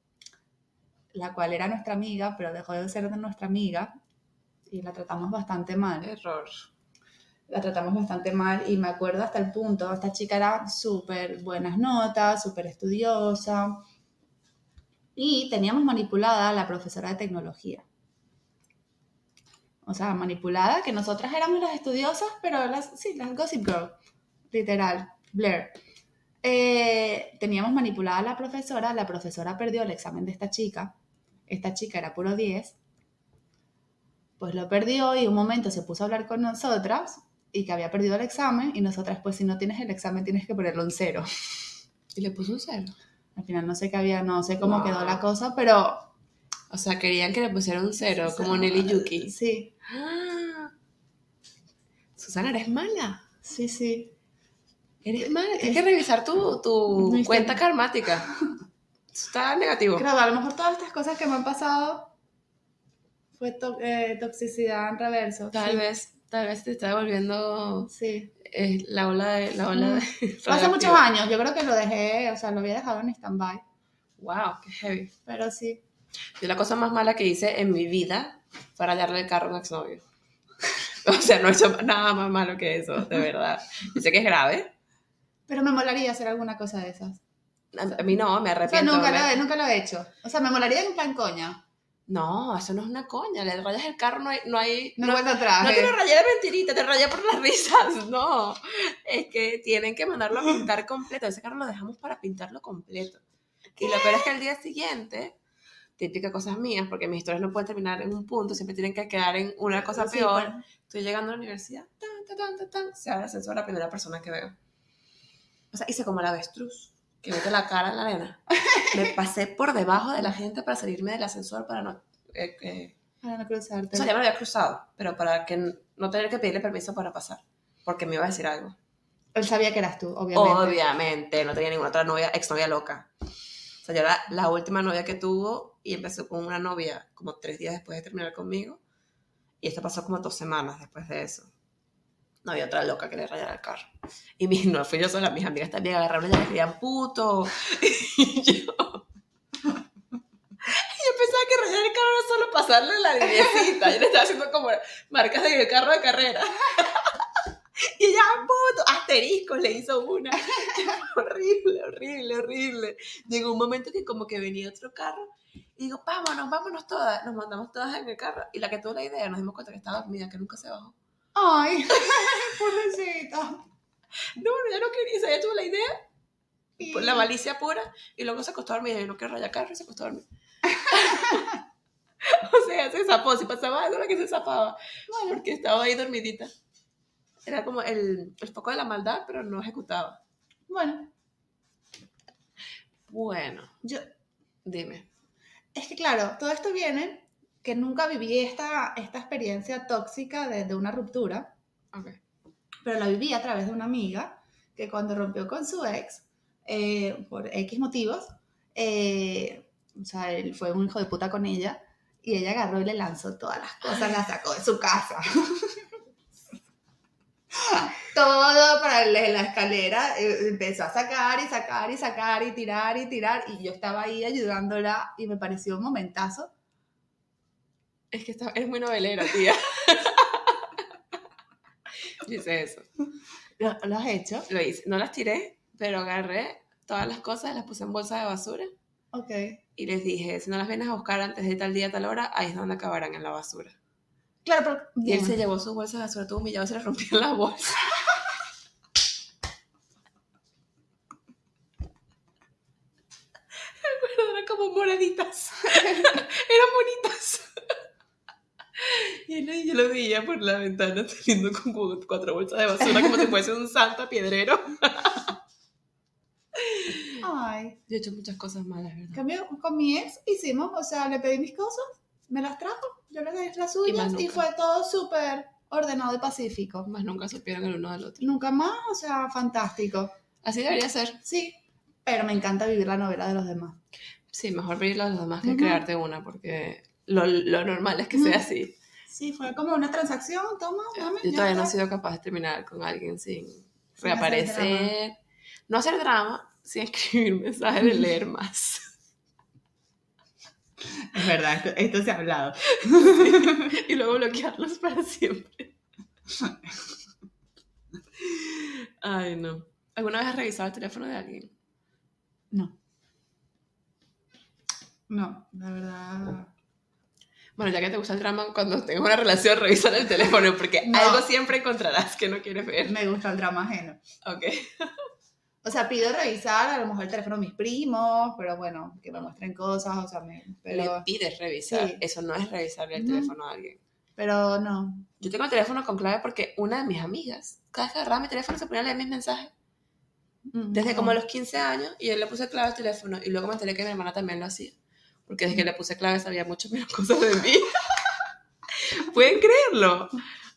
la cual era nuestra amiga, pero dejó de ser nuestra amiga y la tratamos bastante mal. Error. la tratamos bastante mal y me acuerdo hasta el punto, esta chica era súper buenas notas, súper estudiosa y teníamos manipulada a la profesora de tecnología. O sea, manipulada, que nosotras éramos las estudiosas, pero las, sí, las Gossip Girl, literal, Blair. Eh, teníamos manipulada a la profesora, la profesora perdió el examen de esta chica, esta chica era puro 10, pues lo perdió y un momento se puso a hablar con nosotras y que había perdido el examen y nosotras pues si no tienes el examen tienes que ponerlo en cero. Y le puso un cero. Al final no sé qué había, no sé cómo Wow. quedó la cosa, pero... O sea, querían que le pusieran un cero, como Nelly Yuki. Sí, Ah. Susana, ¿eres mala? sí, sí. Eres mala. Tienes que revisar tu, tu No cuenta karmática. Eso Está negativo. Que a lo mejor todas estas cosas que me han pasado fue to- eh, toxicidad en reverso. Tal sí. vez, tal vez te está volviendo Sí. eh, la ola de... La ola de Fue hace muchos años, yo creo que lo dejé, o sea, lo había dejado en stand-by, Wow, qué heavy. pero sí. Yo la cosa más mala que hice en mi vida fue rayarle el carro a un exnovio. O sea, no he hecho nada más malo que eso, de verdad. Yo sé que es grave. Pero me molaría hacer alguna cosa de esas. A mí no, me O sea, arrepiento. nunca lo, he, nunca lo he hecho. O sea, me molaría en plan coña. No, eso no es una coña. Le rayas el carro, no hay... No, hay, No, no, atrás. no te lo rayé de mentirita, te rayé por las risas. No, es que tienen que mandarlo a pintar completo. Ese carro lo dejamos para pintarlo completo. Y lo peor es que al día siguiente, típica cosas mías, porque mis historias no pueden terminar en un punto, siempre tienen que quedar en una cosa Sí, peor. pues. Estoy llegando a la universidad, tan, tan, tan, tan, se abre el ascensor la primera persona que veo. O sea, hice como el avestruz, que mete la cara en la arena. Me pasé por debajo de la gente para salirme del ascensor para no... eh, eh, Para no cruzarte. o sea, ya me lo había cruzado, pero para que no tener que pedirle permiso para pasar, porque me iba a decir algo. Él sabía que eras tú, obviamente. Obviamente, no tenía ninguna otra novia, exnovia loca. O sea, yo era la última novia que tuvo y empezó con una novia como tres días después de terminar conmigo. Y esto pasó como dos semanas después de eso. No había otra loca que le rayara el carro. Y mi, no fui yo sola, mis amigas también agarraron y le decían puto. Y yo... Y yo pensaba que rayar el carro era solo pasarle la linecita. Yo le estaba haciendo como marcas de carro de carrera. Y ella, puto, asterisco, le hizo una. horrible, horrible, horrible. Llegó un momento que como que venía otro carro y digo, vámonos, vámonos todas. Nos mandamos todas en el carro. Y la que tuvo la idea, nos dimos cuenta que estaba dormida, que nunca se bajó. Ay, pobrecita. No, ya no quería, sea, ella tuvo la idea, Y- pues, la malicia pura, y luego se acostó a dormir. Yo no quiero rayar carro y se acostó a dormir. o sea, se zapó. Si pasaba algo, la que se zapaba. Bueno, Porque estaba ahí dormidita. Era como el, el foco de la maldad, pero no ejecutaba. bueno, Bueno, yo, dime. Es que claro, todo esto viene que nunca viví esta, esta experiencia tóxica de, de una ruptura, Ok. pero la viví a través de una amiga que cuando rompió con su ex, eh, por X motivos, eh, o sea, él fue un hijo de puta con ella, y ella agarró y le lanzó todas las cosas, las sacó de su casa. Todo para la escalera, eh, empezó a sacar y sacar y sacar y tirar y tirar, y yo estaba ahí ayudándola, y me pareció un momentazo. Es que está, eres muy novelera, tía. Yo hice eso. ¿Lo, lo has hecho? Lo hice. No las tiré, pero agarré todas las cosas, las puse en bolsa de basura Ok. y les dije, si no las vienes a buscar antes de tal día, tal hora, ahí es donde acabarán en la basura. Claro, pero. Y él se llevó sus bolsas de basura, todo humillado, se le rompían las bolsas. Pero eran como moraditas. Eran bonitas. Y él, yo lo veía por la ventana teniendo como cuatro bolsas de basura, como si fuese un santa piedrero. Ay. Yo he hecho muchas cosas malas, ¿verdad? Cambio, con mi ex hicimos, o sea, le pedí mis cosas, me las trajo, yo le di las suyas y, fue todo súper ordenado y pacífico. Más nunca supieron el uno del otro. Nunca más, o sea, fantástico. Así debería ser. Sí, pero me encanta vivir la novela de los demás. Sí, mejor pedirle a los demás que crearte una, porque lo, lo normal es que sea así. Sí, fue como una transacción, toma, dame. Yo todavía no he sido capaz de terminar con alguien sin Sin reaparecer. no hacer drama, sin escribir mensajes de leer más. Es verdad, esto, esto se ha hablado. y luego bloquearlos para siempre. Ay, no. ¿Alguna vez has revisado el teléfono de alguien? No. No, la verdad. Bueno, ya que te gusta el drama, cuando tengas una relación, revisar el teléfono, porque No. algo siempre encontrarás que no quieres ver. Me gusta el drama ajeno. Ok. O sea, pido revisar a lo mejor el teléfono de mis primos, pero bueno, que me muestren cosas, o sea, me, pero, Le pides revisar. Sí. Eso no es revisarle el teléfono a alguien. pero no. Yo tengo el teléfono con clave porque una de mis amigas, cada vez que agarraba mi teléfono, se ponía a leer mis mensajes. Mm, Desde no. como los 15 años, y yo le puse clave al teléfono. Y luego me enteré que mi hermana también lo hacía. Porque desde que le puse clave sabía mucho menos cosas de mí. ¿Pueden creerlo?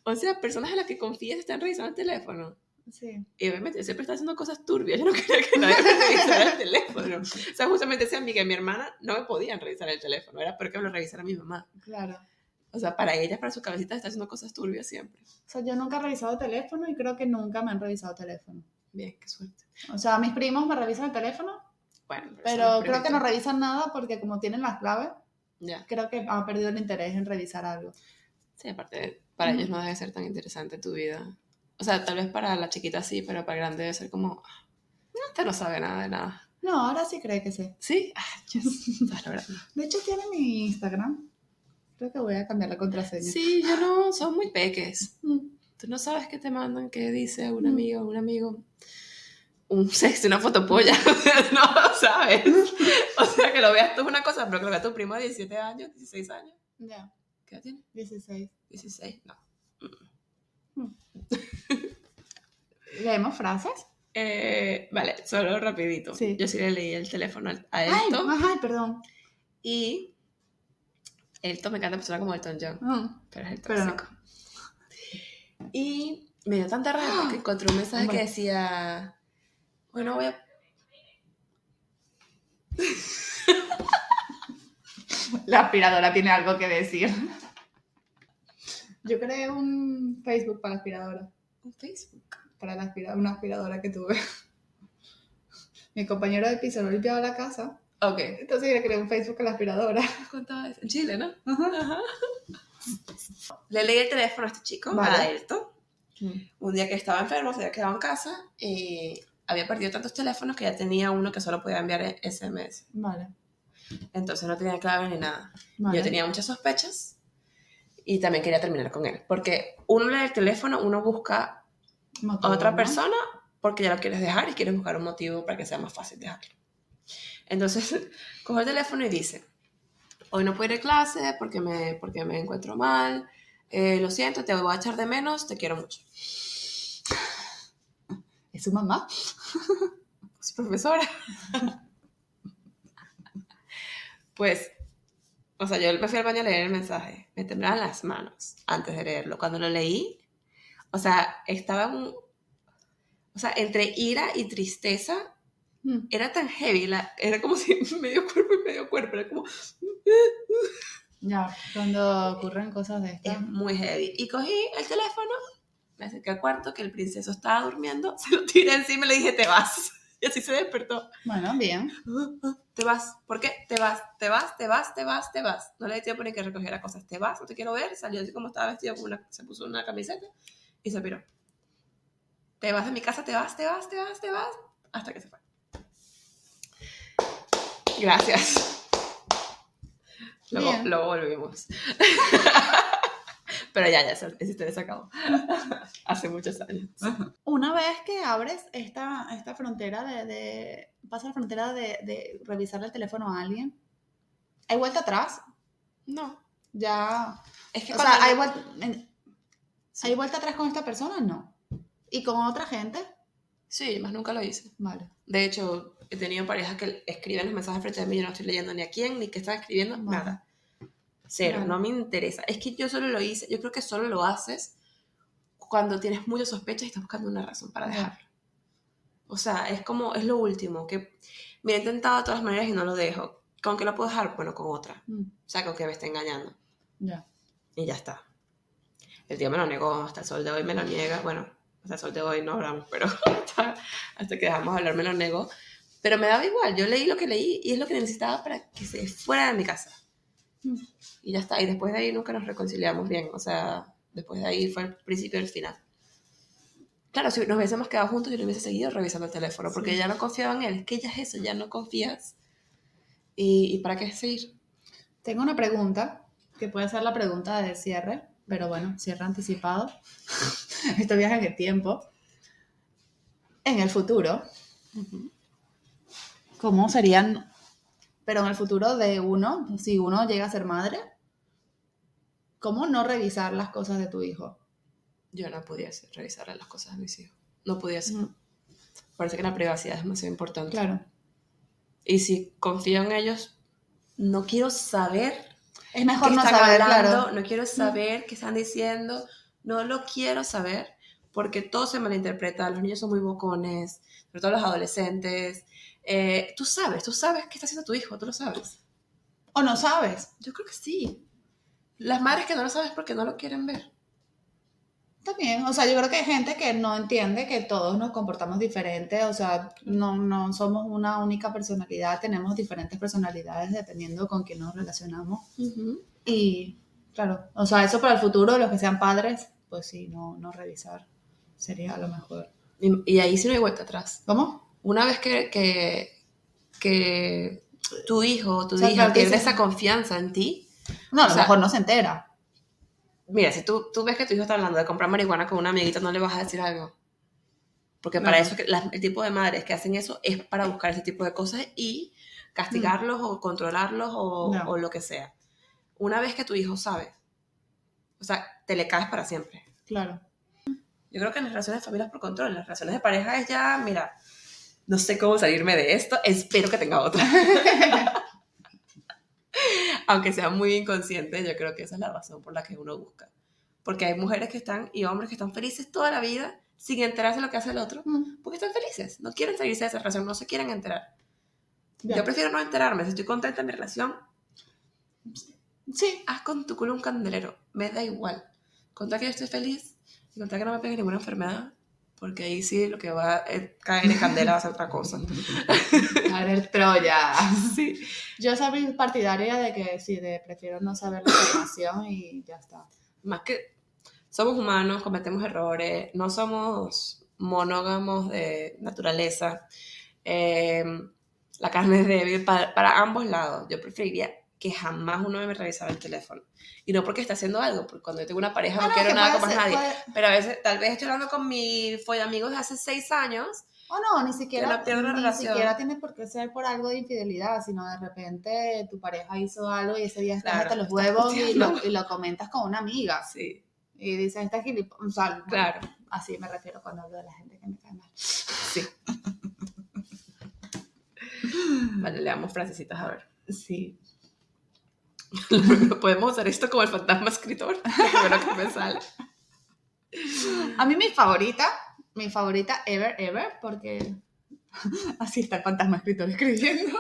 O sea, personas a las que confías están revisando el teléfono. Sí. Y obviamente siempre está haciendo cosas turbias. Yo no quería que nadie me revisara el teléfono. O sea, justamente esa amiga y mi hermana no me podían revisar el teléfono. Era porque me lo revisara mi mamá. Claro. O sea, para ellas, para su cabecita, está haciendo cosas turbias siempre. O sea, yo nunca he revisado teléfono y creo que nunca me han revisado teléfono. Bien, qué suerte. O sea, mis primos me revisan el teléfono, Bueno, pero no creo que no revisan nada porque como tienen las claves, Ya. creo que han perdido el interés en revisar algo. Sí, aparte, para ellos no debe ser tan interesante tu vida. O sea, tal vez para la chiquita sí, pero para el grande debe ser como. "Ah, Este no sabe nada de nada. No, ahora sí cree que sí. ¿Sí? Ah, yes. De hecho, tiene mi Instagram. Creo que voy a cambiar la contraseña. Sí, yo no, son muy peques. Mm. Tú no sabes qué te mandan, qué dice una Mm. amiga o un amigo. Un sexo, una fotopolla. no lo sabes. O sea, que lo veas tú es una cosa, pero que lo veas tu primo de 17 años, 16 años. Ya, ¿Qué edad tiene? 16. 16, no. ¿Leemos frases? Eh, vale, solo rapidito. Sí. Yo sí le leí el teléfono a Ay, Elton. ay, perdón. Y Elton me encanta persona como Elton John, Mm, pero es el no. tóxico. Y me dio tanta rabia porque encontré un mensaje que Bueno. decía, bueno, voy a... La aspiradora tiene algo que decir. Yo creé un Facebook para la aspiradora. Un Facebook. Para la aspira- una aspiradora que tuve. Mi compañero de piso no limpiaba la casa. Ok. Entonces yo le creé un Facebook a la aspiradora. Eso. En Chile, ¿no? Ajá. Ajá. Le leí el teléfono a este chico, a Vale. Elton. Un día que estaba enfermo, se había quedado en casa y había perdido tantos teléfonos que ya tenía uno que solo podía enviar SMS. Vale. Entonces no tenía clave ni nada. vale. Yo tenía muchas sospechas y también quería terminar con él. Porque uno lee el teléfono, uno busca Motivo, a otra ¿no? persona porque ya lo quieres dejar y quieres buscar un motivo para que sea más fácil dejarlo. Entonces, coge el teléfono y dice, hoy no puedo ir a clase porque me, porque me encuentro mal, eh, lo siento, te voy a echar de menos, te quiero mucho. ¿Es su mamá? Pues, profesora. pues, o sea, yo me fui al baño a leer el mensaje, me temblaban las manos antes de leerlo. Cuando lo leí, o sea, estaba un... O sea, entre ira y tristeza, Mm. era tan heavy, la- era como si medio cuerpo y medio cuerpo, era como... Ya, cuando ocurren cosas de estas. Es muy heavy. Y cogí el teléfono, me acerqué al cuarto, que el princeso estaba durmiendo, se lo tiré encima y le dije, te vas. Y así se despertó. Bueno, bien. Te vas. ¿Por qué? Te vas, te vas, te vas, te vas, te vas. No le di tiempo ni que recogiera cosas. Te vas, no te quiero ver. Salió así como estaba vestido, con una, se puso una camiseta y se piró. Te vas de mi casa, te vas, te vas, te vas, te vas. Hasta que se fue. Gracias. Luego, luego volvimos. Pero ya, ya, esa esa historia se acabó. Hace muchos años. Una vez que abres esta, esta frontera de, de. Pasa la frontera de, de revisarle el teléfono a alguien, ¿hay vuelta atrás? No. Ya. Es que O sea, ¿hay vuelta, en- Sí. ¿hay vuelta atrás con esta persona? No. ¿Y con otra gente? Sí, más nunca lo hice. Vale. De hecho, he tenido parejas que escriben los mensajes frente a mí y yo no estoy leyendo ni a quién, ni qué están escribiendo, Vale. nada. Cero, Claro. no me interesa. Es que yo solo lo hice, yo creo que solo lo haces cuando tienes muchas sospechas y estás buscando una razón para dejarlo. O sea, es como, es lo último, que me he intentado de todas maneras y no lo dejo. ¿Con qué lo puedo dejar? Bueno, con otra. Mm, O sea, con que me esté engañando. Ya. Y ya está. El tío me lo negó, hasta el sol de hoy me lo niega. Bueno, hasta el sol de hoy no hablamos, pero hasta, hasta que dejamos de hablar me lo negó. Pero me daba igual, yo leí lo que leí y es lo que necesitaba para que se fuera de mi casa. Y ya está. Y después de ahí nunca nos reconciliamos bien. O sea, después de ahí fue el principio del final. Claro, si nos hubiésemos quedado juntos, yo le hubiese seguido revisando el teléfono, porque Sí. ya no confiaba en él. Es que ya es eso, ya no confías. ¿Y, y para qué seguir? Tengo una pregunta, que puede ser la pregunta de cierre, pero bueno, cierre anticipado. Esto viaja en el tiempo. En el futuro, ¿cómo serían, pero en el futuro de uno, si uno llega a ser madre, cómo no revisar las cosas de tu hijo? Yo no podía revisarle las cosas a mis hijos. No podía hacer. Mm, Parece que la privacidad es demasiado importante. Claro. Y si confío en ellos, no quiero saber Es mejor no saber, hablando, claro. no quiero saber qué están diciendo, no lo quiero saber porque todo se malinterpreta. Los niños son muy bocones, sobre todo los adolescentes. Eh, tú sabes, tú sabes qué está haciendo tu hijo, tú lo sabes. O no sabes. Yo creo que sí. Las madres que no lo saben es porque no lo quieren ver. También, o sea, yo creo que hay gente que no entiende que todos nos comportamos diferente, o sea, no, no somos una única personalidad, tenemos diferentes personalidades dependiendo con quién nos relacionamos. Y claro, o sea, eso para el futuro, los que sean padres, pues sí, no, no revisar sería lo mejor. Y, y ahí sí no hay vuelta atrás. ¿Cómo? Una vez que, que, que tu hijo o tu O sea, hija dices- esa confianza en ti, No, a lo sea- mejor no se entera. mira, si tú, tú ves que tu hijo está hablando de comprar marihuana con una amiguita, no le vas a decir algo. Porque para eso, el tipo de madres que hacen eso es para buscar ese tipo de cosas y castigarlos o controlarlos o, No. o lo que sea. Una vez que tu hijo sabe, o sea, te le caes para siempre. Claro. Yo creo que en las relaciones de familia es por control, en las relaciones de pareja es ya, mira, no sé cómo salirme de esto, espero que tenga otra. Aunque sea muy inconsciente, yo creo que esa es la razón por la que uno busca. Porque hay mujeres que están y hombres que están felices toda la vida sin enterarse de lo que hace el otro, Mm, porque están felices, no quieren salirse de esa relación, no se quieren enterar. Yo prefiero no enterarme, si estoy contenta en mi relación, Sí, haz con tu culo un candelero, me da igual. Contar que yo estoy feliz y contar que no me pegue ninguna enfermedad, porque ahí sí lo que va a caer en candela va a ser otra cosa. a ver, Troya. Sí. Yo soy partidaria de que sí, de prefiero no saber la información y ya está. Más que somos humanos, cometemos errores, no somos monógamos de naturaleza. Eh, la carne es débil para, para ambos lados. Yo preferiría que jamás uno me revisara el teléfono. Y no porque esté haciendo algo, porque cuando yo tengo una pareja no, Ah, quiero que nada con más nadie. puede- Pero a veces, tal vez estoy hablando con mi amigos de hace seis años. O no, ni siquiera, no ni relación. siquiera tiene por qué ser por algo de infidelidad, sino de repente tu pareja hizo algo y ese día estás Claro, hasta los huevos y lo, y lo comentas con una amiga. Sí, Y dices, esta gilipollas. O sea, claro. así me refiero cuando hablo de la gente que me cae mal. Sí. Vale, leamos frasecitas a ver. Sí. Podemos usar esto como el fantasma escritor. A mí mi favorita, mi favorita ever, ever, porque así está el fantasma escritor escribiendo.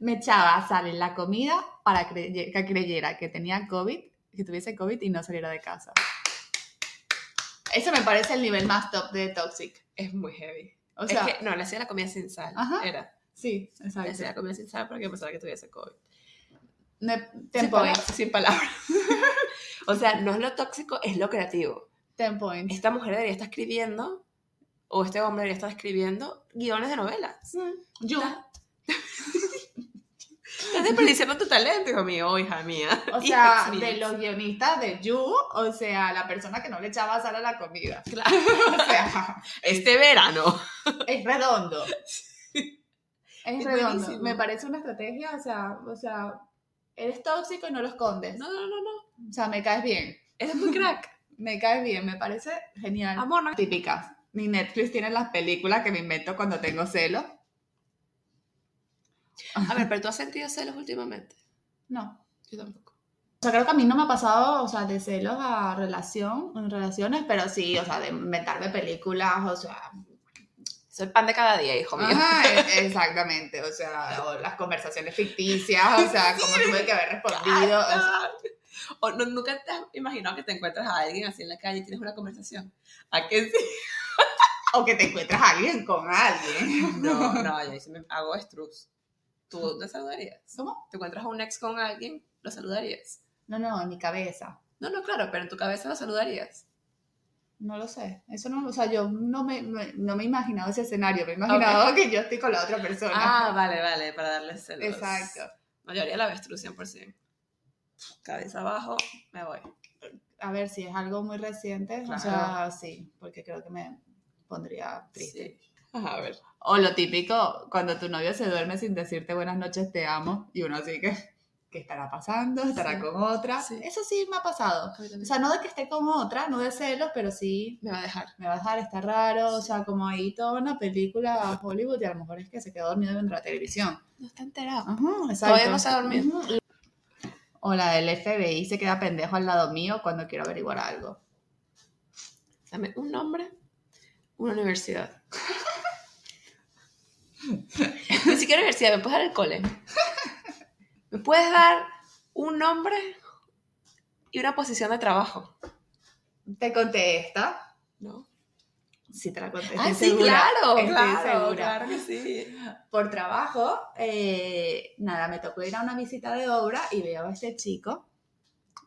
Me echaba a sal en la comida para que creyera que tenía COVID, que tuviese COVID y no saliera de casa. Eso me parece el nivel más top de Toxic. Es muy heavy. O sea, es que, no, le hacía la comida sin sal. Ajá. Era. sí, Le hacía exacto. la comida sin sal para que pensara que tuviese COVID. Ne- Ten point. Sin palabras. o sea, no es lo tóxico, es lo creativo. Ten point. Esta mujer debería estar escribiendo o este hombre debería estar escribiendo guiones de novelas. Yo, Estás desperdiciando tu talento, hijo mío, hija mía. o sea, de los guionistas de You, o sea, la persona que no le echaba sal a la comida. Claro. O sea, Este verano. es redondo. Es Es redondo. buenísimo. Me parece una estrategia, o sea, o sea, eres tóxico y no lo escondes. No, no, no, no. O sea, me caes bien. Eres muy crack. Me caes bien, me parece genial. Amor, no. Típicas. Ni Netflix tiene las películas que me invento cuando tengo celos. A ver, pero tú has sentido celos últimamente. No. Yo tampoco. O sea, creo que a mí no me ha pasado, o sea, de celos a relación, en relaciones, pero sí, o sea, de inventarme películas, o sea, Soy pan de cada día, hijo mío. Ajá, e- exactamente, o sea, o las conversaciones ficticias, o sea, cómo tuve que haber respondido, o sea, O no, nunca te has imaginado que te encuentras a alguien así en la calle y tienes una conversación. ¿A qué sí? o que te encuentras a alguien con alguien. No, no, yo sí me hago estrus. ¿Tú te saludarías? ¿Cómo? ¿Te encuentras a un ex con alguien? ¿Lo saludarías? No, no, en mi cabeza. No, no, claro, pero en tu cabeza lo saludarías. No lo sé. Eso no, o sea, yo no me, me- no me he imaginado ese escenario, me he imaginado que yo estoy con la otra persona. Ah, vale, vale, para darle celos. Exacto. Haría la avestruz 100%. Cabeza abajo, me voy. A ver, si es algo muy reciente, o sea, sí, porque creo que me pondría triste. Sí. A ver. O lo típico, cuando tu novio se duerme sin decirte buenas noches, te amo, y uno así que, ¿qué estará pasando? ¿Estará Sí. con otra? Sí. Eso sí me ha pasado. A O sea, no de que esté con otra, no de celos, pero sí me va a dejar. me va a dejar, está raro, o sea, como ahí toda una película Hollywood y a lo mejor es que se quedó dormido viendo la televisión. No está enterado. Ajá. Todavía no se ha dormido. O la del FBI se queda pendejo al lado mío cuando quiero averiguar algo. Dame un nombre, una universidad. Ni siquiera universidad, me puedes dar el cole. ¿Me puedes dar un nombre y una posición de trabajo? ¿Te conté esta? ¿No? Sí, te la conté. Ah, sí, segura, claro, estoy claro, segura. claro que sí. Por trabajo, eh, nada, me tocó ir a una visita de obra y veo a este chico,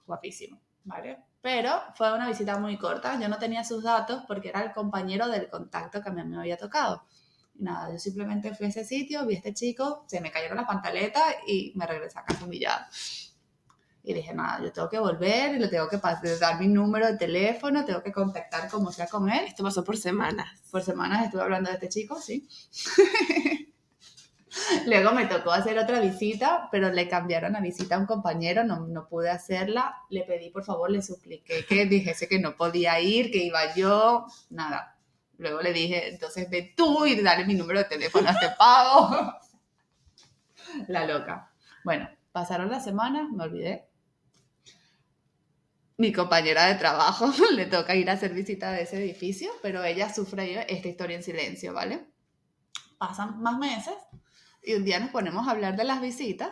guapísimo, ¿vale? Pero fue una visita muy corta, yo no tenía sus datos porque era el compañero del contacto que a mí me había tocado. Nada, yo simplemente fui a ese sitio, vi a este chico, se me cayeron las pantaletas y me regresé a casa humillada. Y dije, nada, yo tengo que volver y le tengo que dar mi número de teléfono, tengo que contactar como sea con él. Esto pasó por semanas. Por semanas estuve hablando de este chico, sí. Luego me tocó hacer otra visita, pero le cambiaron la visita a un compañero, no, no pude hacerla. Le pedí, por favor, le supliqué que dijese que no podía ir, que iba yo, nada. Luego le dije, entonces ve tú y dale mi número de teléfono a este pago. La loca. Bueno, pasaron las semanas, me olvidé. Mi compañera de trabajo le toca ir a hacer visita de ese edificio, pero ella sufre esta historia en silencio, ¿vale? Pasan más meses y un día nos ponemos a hablar de las visitas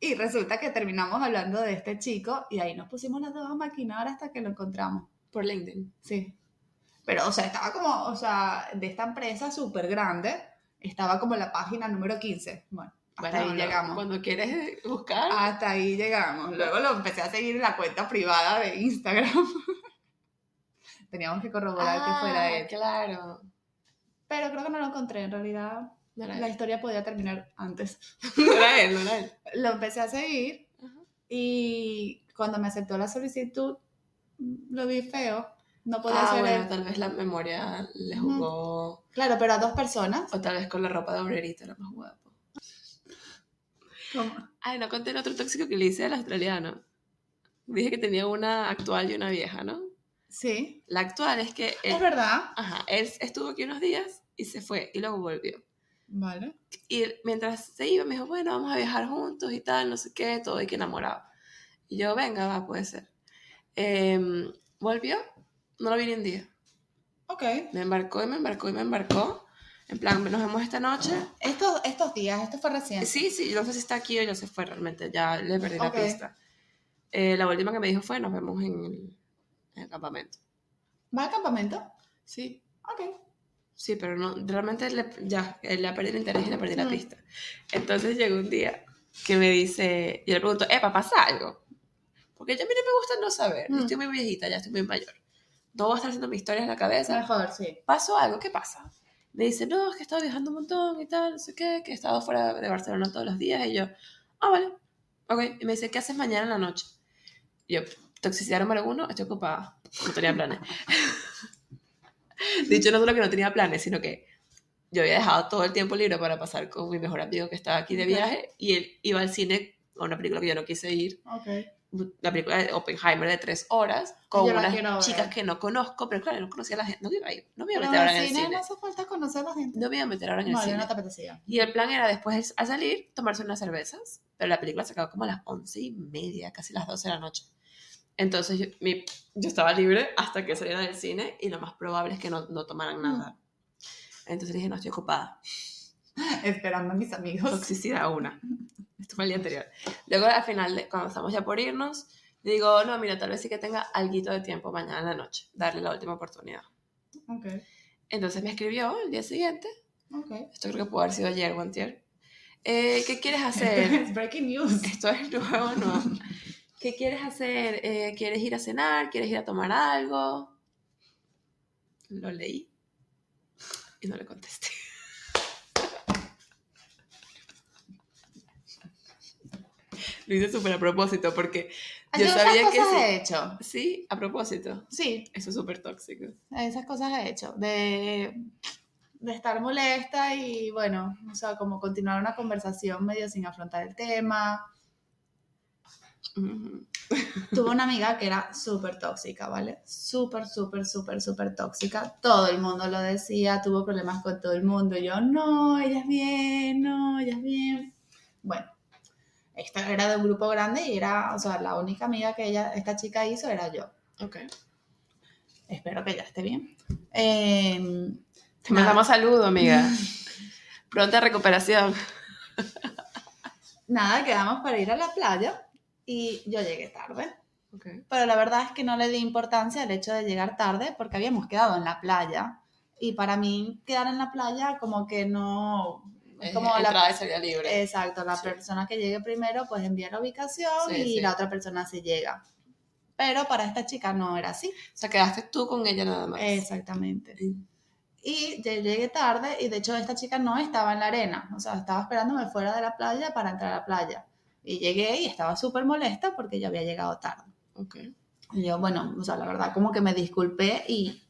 y resulta que terminamos hablando de este chico y ahí nos pusimos las dos a maquinar hasta que lo encontramos. Por LinkedIn. Sí. Pero, o sea, estaba como, o sea, de esta empresa súper grande, estaba como en la página número 15. Bueno, hasta Bueno, ahí lo- llegamos. Cuando quieres buscar, Hasta ahí llegamos. Luego lo empecé a seguir en la cuenta privada de Instagram. Teníamos que corroborar que fuera Ah, él. Claro. Pero creo que no lo encontré. En realidad, No la él. historia podía terminar antes. No era él, no era él. Lo empecé a seguir Ajá. y cuando me aceptó la solicitud, lo vi feo. No podía Ah, ser bueno, tal vez la memoria le jugó. Claro, pero a dos personas. O tal vez con la ropa de obrerito era más guapo. como- Ay, no conté el otro tóxico que le hice al australiano. Dije que tenía una actual y una vieja, ¿no? Sí, La actual es que él, es verdad. ajá, él estuvo aquí unos días y se fue y luego volvió. Vale. Y mientras se iba me dijo, bueno, vamos a viajar juntos y tal, no sé qué, todo y que enamorado. Y yo, venga, va, puede ser. Em, volvió, no lo vi ni un día. Ok. Me embarcó y me embarcó y me embarcó. En plan, nos vemos esta noche. Estos, estos días, esto fue reciente. Sí, sí, no sé si está aquí o ya se fue realmente, ya le perdí la pista. Eh, la última que me dijo fue, nos vemos en el, en el campamento. ¿Va al campamento? Sí, Ok. sí, pero no, realmente le, ya, eh, le perdí el interés y le perdí la Mm. pista. Entonces llegó un día que me dice, yo le pregunto, epa, ¿pasa algo? Porque ya a mí no me gusta no saber, Mm. estoy muy viejita, ya estoy muy mayor. No voy a estar haciendo mi historia en la cabeza. Mejor, sí. ¿Pasó algo? ¿Qué pasa? Me dice, no, es que he estado viajando un montón y tal, no sé qué, que he estado fuera de Barcelona todos los días. Y yo, ah, vale, ok. Y me dice, ¿qué haces mañana en la noche? Y yo, toxicidad número uno, estoy ocupada. No tenía planes. Dicho no solo que no tenía planes, sino que yo había dejado todo el tiempo libre para pasar con mi mejor amigo que estaba aquí de viaje y él iba al cine a una película que yo no quise ir, Ok. La película de Oppenheimer de tres horas, con Yo unas chicas que no conozco, pero claro, no conocía a la gente, no iba a ir, no me iba a meter ahora en el el cine no hace falta conocer a la gente. no me iba a meter ahora en el No, yo cine. no te apetecía. Y el plan era después a salir, tomarse unas cervezas, pero la película se acabó como a las once y media, casi las 12 de la noche. Entonces yo, mi- yo estaba libre hasta que saliera del cine y lo más probable es que no, no tomaran nada. Entonces dije, no, estoy ocupada. Esperando a mis amigos. Toxicidad una. Esto fue el día anterior. Luego al final, cuando estamos ya por irnos, digo, no, mira, tal vez sí que tenga alguito de tiempo mañana en la noche, darle la última oportunidad. Ok. Entonces me escribió el día siguiente, Ok. esto creo que pudo haber sido ayer o antier. Eh, ¿Qué quieres hacer? Es breaking news. Esto es nuevo, ¿no? ¿Qué quieres hacer? Eh, ¿Quieres ir a cenar? ¿Quieres ir a tomar algo? Lo leí y no le contesté. Lo hice súper a propósito porque yo esas sabía que cosas sí. he hecho. Sí, a propósito. Sí, Eso es súper tóxico. esas cosas he hecho. De, de estar molesta y, bueno, o sea, como continuar una conversación medio sin afrontar el tema. Tuve una amiga que era súper tóxica, ¿vale? Súper, súper, súper, súper tóxica. Todo el mundo lo decía, tuvo problemas con todo el mundo. Yo, no, ella es bien, no, ella es bien. Bueno, esta era de un grupo grande y era, o sea, la única amiga que ella, esta chica hizo era yo. Ok. Espero que ya esté bien. Eh, Te Nada. mandamos saludo, amiga. Pronta recuperación. nada, quedamos para ir a la playa y yo llegué tarde. Ok. Pero la verdad es que no le di importancia al hecho de llegar tarde porque habíamos quedado en la playa. Y para mí quedar en la playa como que no... Es como la, entrada y salida libre. exacto, la Sí. persona que llegue primero pues envía la ubicación Sí, y sí. la otra persona se llega. Pero para esta chica no era así. O sea, quedaste tú con ella nada más. Exactamente. Y llegué tarde y de hecho esta chica no estaba en la arena, o sea, estaba esperándome fuera de la playa para entrar a la playa. Y llegué y estaba súper molesta porque yo había llegado tarde. Ok. Y yo, bueno, o sea, la verdad como que me disculpé y,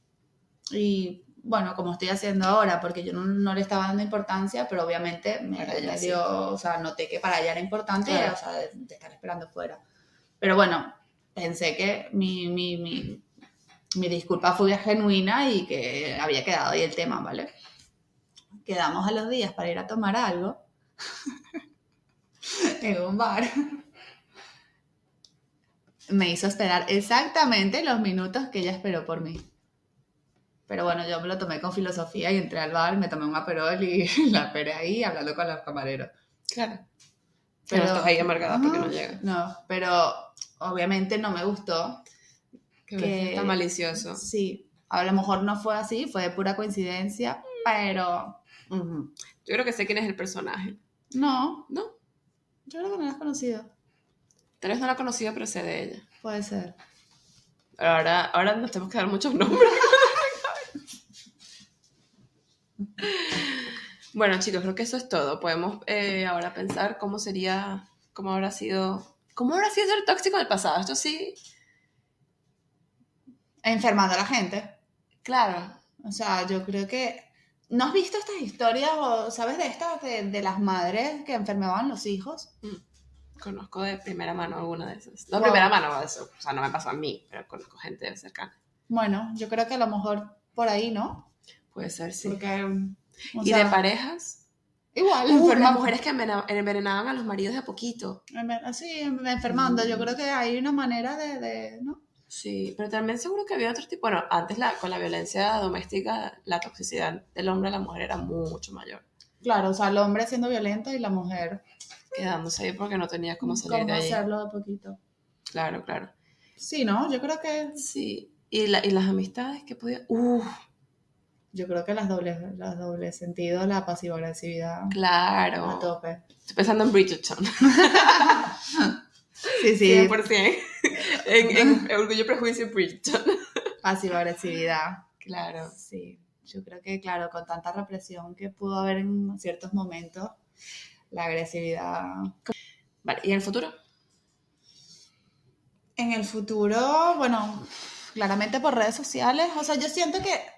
y bueno, como estoy haciendo ahora, porque yo no, no le estaba dando importancia, pero obviamente me, sí. dio, o sea, noté que para ella era importante, Claro. o sea, de, de estar esperando fuera. Pero bueno, pensé que mi, mi, mi, mi disculpa fue genuina y que había quedado ahí el tema, ¿vale? Quedamos a los días para ir a tomar algo en un bar. Me hizo esperar exactamente los minutos que ella esperó por mí. Pero bueno, yo me lo tomé con filosofía y entré al bar, me tomé un aperol y la esperé ahí hablando con los camareros. Claro. Pero estás ahí amargada porque no llega. No, pero obviamente no me gustó. Que Que- está malicioso. Sí, a lo mejor no fue así, fue de pura coincidencia, pero Ujú. Yo creo que sé quién es el personaje. no, ¿No? yo creo que no la has conocido. Tal vez no la he conocido, pero sé de ella. Puede ser. Ahora, ahora nos tenemos que dar muchos nombres. bueno, chicos, creo que eso es todo. Podemos eh, ahora pensar cómo sería, cómo habrá sido, cómo habrá sido ser tóxico en el pasado. Esto sí, Enfermando a la gente. claro. O sea, yo creo que... ¿No has visto estas historias o sabes de estas de, de las madres que enfermaban los hijos? Conozco de primera mano alguna de esas. No Wow. primera mano, eso, o sea, no me pasó a mí, pero conozco gente cercana. Bueno, yo creo que a lo mejor por ahí, ¿no? Puede ser, sí. Porque... o y sea, de parejas. Igual, Uh, las mujeres que envenenaban a los maridos de a poquito. Así, enfermando. Yo Mm. creo que hay una manera de... de ¿no? Sí, pero también seguro que había otro tipo. Bueno, antes la, con la violencia doméstica, la toxicidad del hombre a la mujer era mucho mayor. Claro, o sea, el hombre siendo violento y la mujer Quedándose ahí porque no tenía cómo salir cómo de ahí. hacerlo de poquito. Claro, claro. Sí, ¿no? Yo creo que Sí. Y, la, y las amistades que podía. Uf, yo creo que las dobles, las dobles sentidos, la pasiva agresividad a claro. tope. Estoy pensando en Bridgerton. Sí, sí, 100%. en, en Orgullo Prejuicio y Bridgerton. pasiva agresividad. Claro. Sí, yo creo que, claro, con tanta represión que pudo haber en ciertos momentos, la agresividad. Vale, ¿y en el futuro? En el futuro, bueno, claramente por redes sociales, o sea, yo siento que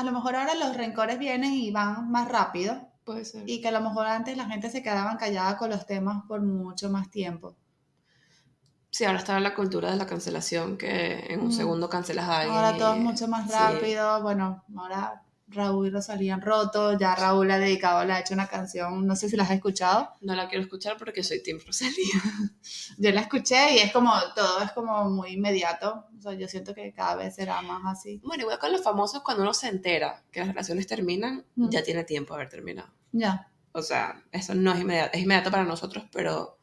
a lo mejor ahora los rencores vienen y van más rápido Puede ser. y que a lo mejor antes la gente se quedaba callada con los temas por mucho más tiempo. Sí, ahora está la cultura de la cancelación, que en un Mm. segundo cancelas a alguien. Ahora todo es mucho más sí. rápido, bueno, ahora Raúl y Rosalía han roto, ya Raúl ha dedicado, le ha hecho una canción, no sé si la has escuchado, No la quiero escuchar porque soy Team Rosalía. yo la escuché y es como, todo es como muy inmediato, o sea, yo siento que cada vez será más así. Bueno, igual con los famosos, cuando uno se entera que las relaciones terminan, Mm. ya tiene tiempo de haber terminado. Ya, O sea, eso no es inmediato. Es inmediato para nosotros, pero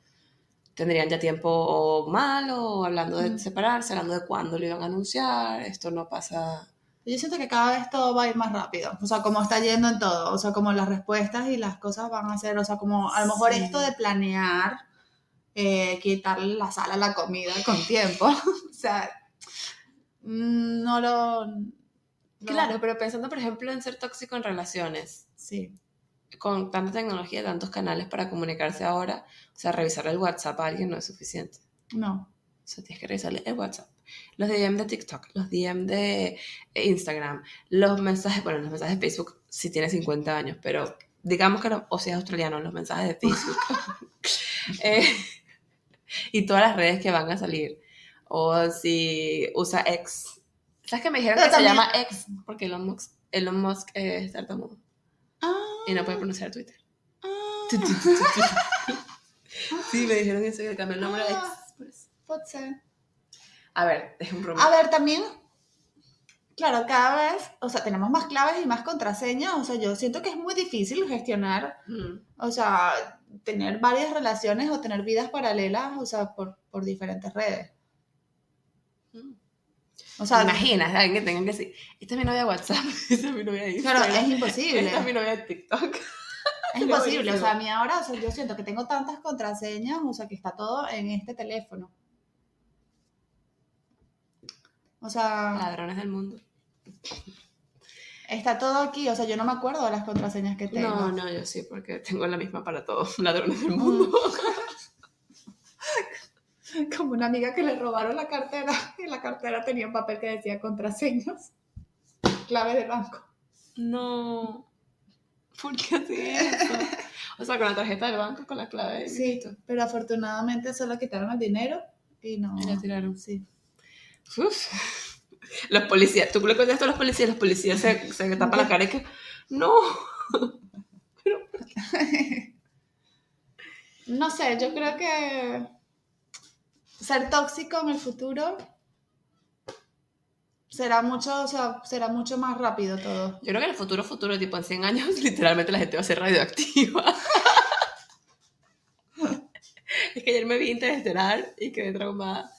tendrían ya tiempo malo, hablando de Mm. separarse, hablando de cuándo lo iban a anunciar. Esto no pasa. Yo siento que cada vez todo va a ir más rápido, o sea, como está yendo en todo, o sea, como las respuestas y las cosas van a ser, o sea, como a lo mejor Sí. esto de planear, eh, quitarle la sal a la comida con tiempo, o sea, mm, no lo... no- Claro, pero pensando, por ejemplo, en ser tóxico en relaciones, Sí. con tanta tecnología, tantos canales para comunicarse ahora, o sea, revisarle el WhatsApp a alguien no es suficiente. No. O sea, tienes que revisarle el WhatsApp. Los DM de TikTok, los DM de Instagram, los mensajes, bueno, los mensajes de Facebook si tienes 50 años, pero digamos que, lo- o si es australiano, los mensajes de Facebook. Eh, y todas las redes que van a salir. O si usa X. ¿Sabes que me dijeron Pero que también- se llama X? Porque Elon Musk, Elon Musk es tartamudo Ah, y no puede pronunciar Twitter. ah, Sí, me dijeron eso, que cambió el nombre a X. Por eso. A ver, es un A problema. ver, también, claro, cada vez, o sea, tenemos más claves y más contraseñas, o sea, yo siento que es muy difícil gestionar, Mm. o sea, tener varias relaciones o tener vidas paralelas, o sea, por, por diferentes redes. Mm. O sea, ¿Te imaginas alguien que tenga que decir, esta es mi novia WhatsApp, esta es mi novia de claro, Instagram, es imposible. esta es mi novia TikTok. Es imposible, o sea, a mí ahora, o sea, yo siento que tengo tantas contraseñas, o sea, que está todo en este teléfono. O sea, Ladrones del mundo. está todo aquí, o sea, yo no me acuerdo de las contraseñas que tengo. No, no, yo sí, porque tengo la misma para todos, ladrones del mundo. Como una amiga que le robaron la cartera y la cartera tenía un papel que decía contraseñas, clave de banco. No. ¿Por qué así eso? O sea, con la tarjeta del banco, con la clave. Sí, pero afortunadamente solo quitaron el dinero y no. Y la tiraron. Sí. Uf. Los policías, tú le cuentas esto a los policías, los policías se, se tapan la cara y que, no. No sé, yo creo que ser tóxico en el futuro será mucho, o sea, será mucho más rápido todo. Yo creo que en el futuro, futuro, tipo en 100 años, literalmente la gente va a ser radioactiva. es que ayer me vi Interestelar y quedé traumada.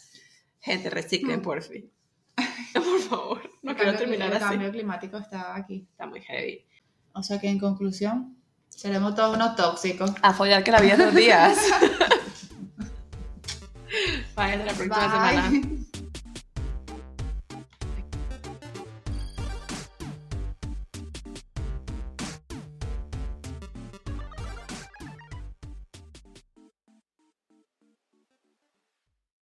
Gente, reciclen, por fin. por favor, no El quiero cambio- terminar el así. cambio climático está aquí. Está muy heavy. O sea que en conclusión, seremos todos unos tóxicos. A follar que la vida es dos días. Bye, hasta la próxima semana. Bye.